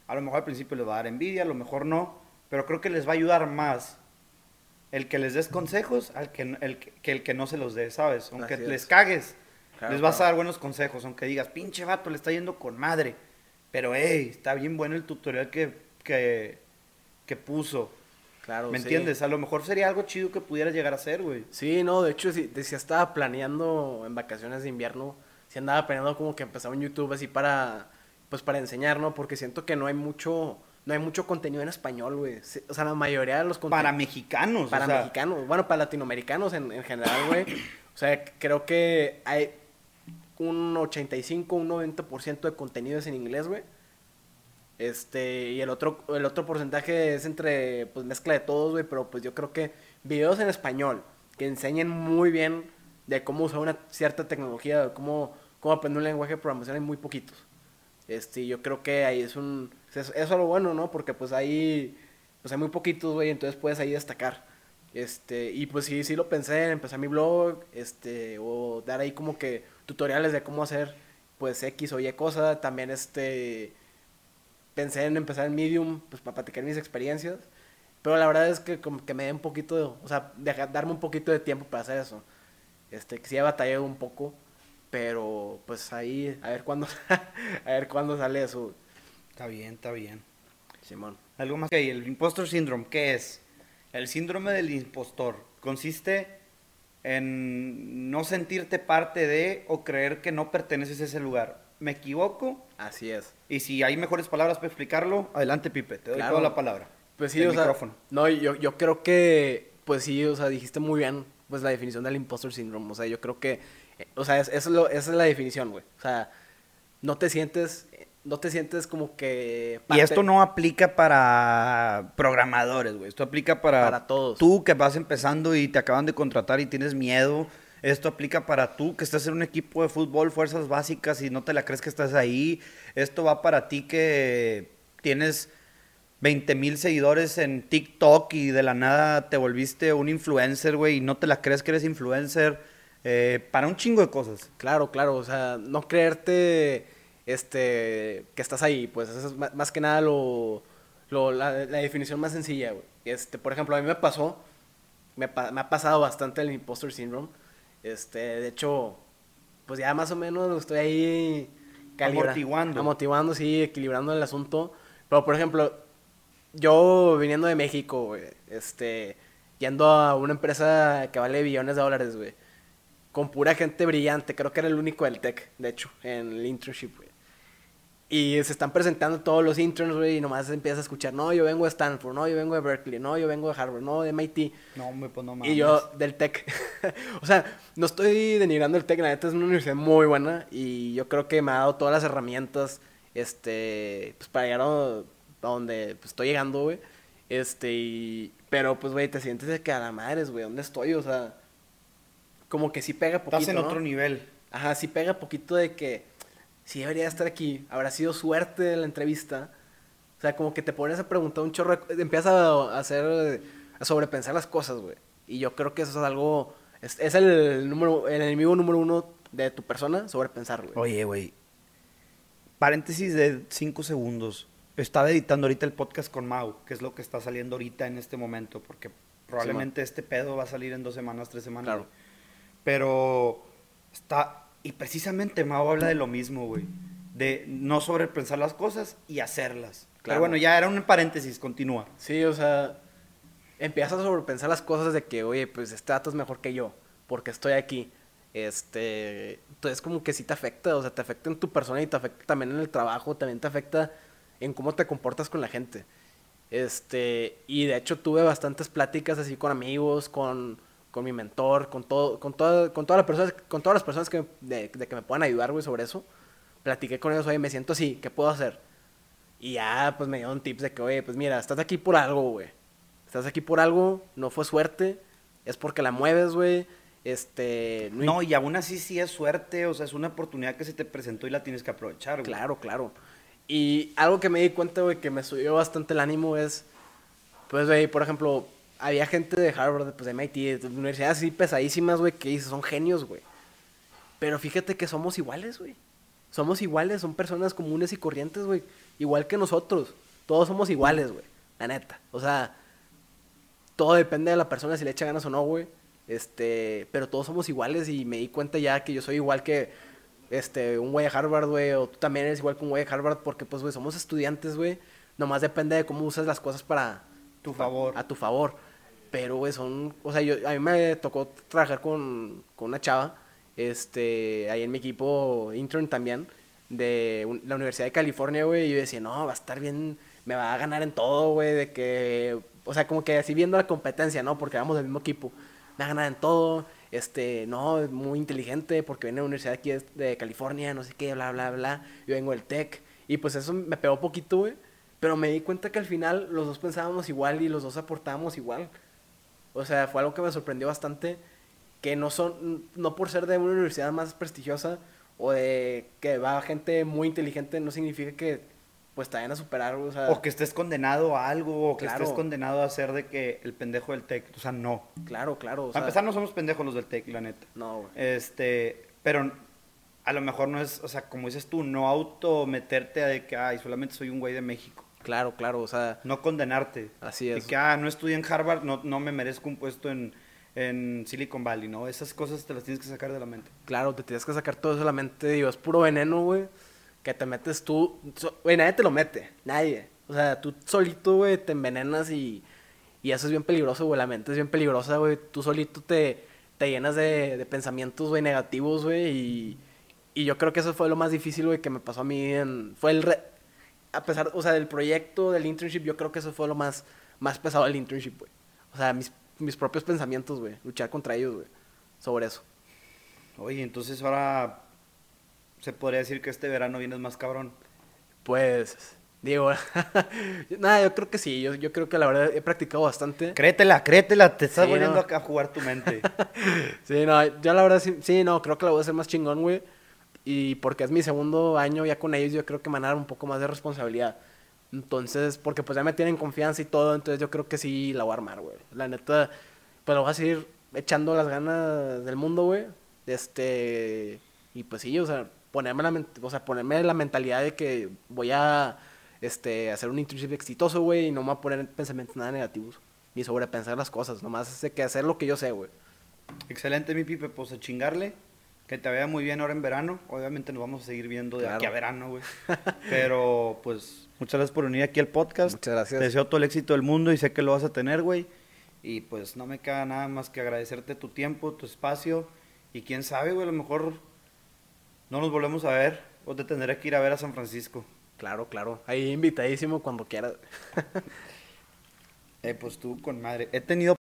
a lo mejor al principio les va a dar envidia, a lo mejor no, pero creo que les va a ayudar más el que les des consejos al que el que, el que no se los dé, ¿sabes? Aunque les cagues, les vas a dar buenos consejos, aunque digas, pinche vato, le está yendo con madre. Pero, hey, está bien bueno el tutorial que, que, que puso. Claro, ¿Me sí. entiendes? A lo mejor sería algo chido que pudieras llegar a hacer, güey. Sí, no, de hecho, si, si estaba planeando en vacaciones de invierno, si andaba planeando como que empezar un YouTube así para, pues para enseñar, ¿no? Porque siento que no hay mucho, no hay mucho contenido en español, güey. O sea, la mayoría de los Para contenidos... mexicanos, Para o sea, mexicanos, bueno, para latinoamericanos en, en general, güey. O sea, creo que hay un 85, un 90% de contenido es en inglés, güey. Este, y el otro, el otro porcentaje es entre, pues, mezcla de todos, güey, pero pues yo creo que videos en español que enseñen muy bien de cómo usar una cierta tecnología, de cómo, cómo aprender un lenguaje de programación hay muy poquitos. Este, yo creo que ahí es un, eso es lo bueno, ¿no? Porque pues ahí, pues hay muy poquitos, güey, entonces puedes ahí destacar. Este, y pues sí, sí lo pensé en empezar mi blog, este, o dar ahí como que tutoriales de cómo hacer, pues, X o Y cosa. También, este, pensé en empezar en Medium, pues, para platicar mis experiencias. Pero la verdad es que como que me dé un poquito, de- o sea, darme un poquito de tiempo para hacer eso. Este, que sí he batallado un poco, pero pues ahí, a ver cuándo, a ver cuándo sale eso, Está bien, está bien. Simón. Algo más. Ok, el impostor syndrome, ¿qué es? El síndrome del impostor consiste en no sentirte parte de o creer que no perteneces a ese lugar. ¿Me equivoco? Así es. Y si hay mejores palabras para explicarlo, adelante, Pipe, te doy Claro. toda la palabra. Pues sí, El o sea, micrófono. no, yo, yo creo que, pues sí, o sea, dijiste muy bien, pues la definición del impostor syndrome, o sea, yo creo que, eh, o sea, es, es lo- esa es la definición, güey, o sea, no te sientes, no te sientes como que... Y esto no aplica para programadores, güey. Esto aplica para, Para todos. tú que vas empezando y te acaban de contratar y tienes miedo. Esto aplica para tú que estás en un equipo de fútbol, fuerzas básicas y no te la crees que estás ahí. Esto va para ti que tienes 20 mil seguidores en TikTok y de la nada te volviste un influencer, güey, y no te la crees que eres influencer. Eh, para un chingo de cosas. Claro, claro, o sea, no creerte, este, que estás ahí, pues eso es más, que nada lo, lo- la, la definición más sencilla, güey. Este, por ejemplo, a mí me pasó, me, ha pasado bastante el imposter syndrome, este, de hecho, pues ya más o menos estoy ahí calibra- Amortiguando. amortiguando, sí, equilibrando el asunto, pero por ejemplo, yo viniendo de México, güey, este, yendo a una empresa que vale billones de dólares, güey, con pura gente brillante, creo que era el único del tech, de hecho, en el internship. Y se están presentando todos los interns, güey, y nomás empiezas a escuchar, no, yo vengo de Stanford, no, yo vengo de Berkeley, no, yo vengo de Harvard, no, de MIT. No, me pues no Y mames. yo del TEC. o sea, no estoy denigrando el TEC, la neta es una universidad muy buena y yo creo que me ha dado todas las herramientas este pues para llegar a, a donde pues, estoy llegando, güey. Este, y pero pues güey, te sientes de que a la madre, güey, ¿dónde estoy? O sea, como que sí pega poquito, Estás en ¿no? otro nivel. Ajá, sí pega poquito de que sí debería estar aquí, habrá sido suerte la entrevista. O sea, como que te pones a preguntar un chorro, empiezas a hacer, a sobrepensar las cosas, güey. Y yo creo que eso es algo, es, es el número, el enemigo número uno de tu persona, sobrepensar, güey. Oye, güey. Paréntesis de 5 segundos. Estaba editando ahorita el podcast con Mau, que es lo que está saliendo ahorita en este momento, porque probablemente este pedo va a salir en dos semanas, tres semanas. Claro. Pero está. Y precisamente Mau habla de lo mismo, güey. De no sobrepensar las cosas y hacerlas. Pero Claro. bueno, ya era un paréntesis, continúa. Sí, o sea, empiezas a sobrepensar las cosas de que, oye, pues este dato es mejor que yo, porque estoy aquí. Este, entonces como que sí te afecta, o sea, te afecta en tu persona y te afecta también en el trabajo, también te afecta en cómo te comportas con la gente. Este, y de hecho tuve bastantes pláticas así con amigos, con, con mi mentor, con todo, con toda, con todas las personas, con todas las personas que, de, de que me puedan ayudar, güey, sobre eso. Platiqué con ellos, oye, me siento así, ¿qué puedo hacer? Y ya, pues me dieron tips de que, oye, pues mira, estás aquí por algo, güey. Estás aquí por algo, no fue suerte, es porque la mueves, güey. Este, no, No, y aún así sí es suerte, o sea, es una oportunidad que se te presentó y la tienes que aprovechar, güey. Claro, claro. Y algo que me di cuenta, güey, que me subió bastante el ánimo es, pues, güey, por ejemplo, había gente de Harvard, pues de MIT, de universidades así pesadísimas, güey, que son genios, güey. Pero fíjate que somos iguales, güey. Somos iguales, son personas comunes y corrientes, güey. Igual que nosotros. Todos somos iguales, güey. La neta. O sea, todo depende de la persona si le echa ganas o no, güey. Este, pero todos somos iguales y me di cuenta ya que yo soy igual que este, un güey de Harvard, güey, o tú también eres igual que un güey de Harvard porque pues, güey, somos estudiantes, güey. Nomás depende de cómo usas las cosas para Tu favor. a tu favor. Pero, güey, son. O sea, yo, a mí me tocó trabajar con, con una chava. Este, ahí en mi equipo, intern también, de la Universidad de California, güey. Y yo decía, no, va a estar bien. Me va a ganar en todo, güey. De que. O sea, como que así viendo la competencia, ¿no? Porque éramos del mismo equipo. Me va a ganar en todo. Este, no, es muy inteligente porque viene de la Universidad aquí de, California, no sé qué, bla, bla, bla. Yo vengo del TEC. Y pues eso me pegó poquito, güey. Pero me di cuenta que al final los dos pensábamos igual y los dos aportábamos igual. O sea, fue algo que me sorprendió bastante. Que no son, no por ser de una universidad más prestigiosa o de que va gente muy inteligente, no significa que pues te vayan a superar, o sea, O que estés condenado a algo, o que Claro. estés condenado a ser de que el pendejo del TEC. O sea, no. claro, claro. O Para sea, empezar, no somos pendejos los del TEC, la neta. No, güey. Este, pero a lo mejor no es, o sea, como dices tú, no auto meterte a de que, ay, solamente soy un güey de México. Claro, claro, o sea, No condenarte. así Y es. que, ah, no estudié en Harvard, no, no me merezco un puesto en, en Silicon Valley, ¿no? Esas cosas te las tienes que sacar de la mente. Claro, te tienes que sacar todo eso de la mente, digo, es puro veneno, güey, que te metes tú, so- güey, nadie te lo mete, nadie. O sea, tú solito, güey, te envenenas y, y eso es bien peligroso, güey, la mente es bien peligrosa, güey, tú solito te, te llenas de, de pensamientos, güey, negativos, güey, y, y yo creo que eso fue lo más difícil, güey, que me pasó a mí en, fue el, re- a pesar, o sea, del proyecto, del internship, yo creo que eso fue lo más, más pesado del internship, güey. O sea, mis, mis propios pensamientos, güey, luchar contra ellos, güey, sobre eso. Oye, entonces ahora se podría decir que este verano vienes más cabrón. Pues, digo, nada, yo creo que sí, yo, yo creo que la verdad he practicado bastante. Créetela, créetela, te estás Sí, volviendo no. a jugar tu mente. Sí, no, yo la verdad sí, sí, no, creo que la voy a hacer más chingón, güey. Y porque es mi segundo año ya con ellos, yo creo que me van a dar un poco más de responsabilidad. Entonces, porque pues ya me tienen confianza y todo, entonces yo creo que sí la voy a armar, güey. La neta, pues lo voy a seguir echando las ganas del mundo, güey. Este, y pues sí, o sea, ponerme la, o sea, ponerme la mentalidad de que voy a este, hacer un internship exitoso, güey, y no me voy a poner pensamientos nada negativos. Ni sobrepensar las cosas, nomás es que hacer lo que yo sé, güey. Excelente, mi pipe, pues a chingarle. Que te vaya muy bien ahora en verano. Obviamente nos vamos a seguir viendo de Claro. aquí a verano, güey. Pero, pues, muchas gracias por venir aquí al podcast. Muchas gracias. Te deseo todo el éxito del mundo y sé que lo vas a tener, güey. Y pues no me queda nada más que agradecerte tu tiempo, tu espacio. Y quién sabe, güey, a lo mejor no nos volvemos a ver o te tendré que ir a ver a San Francisco. Claro, claro. Ahí invitadísimo cuando quieras. Eh, pues tú con madre. He tenido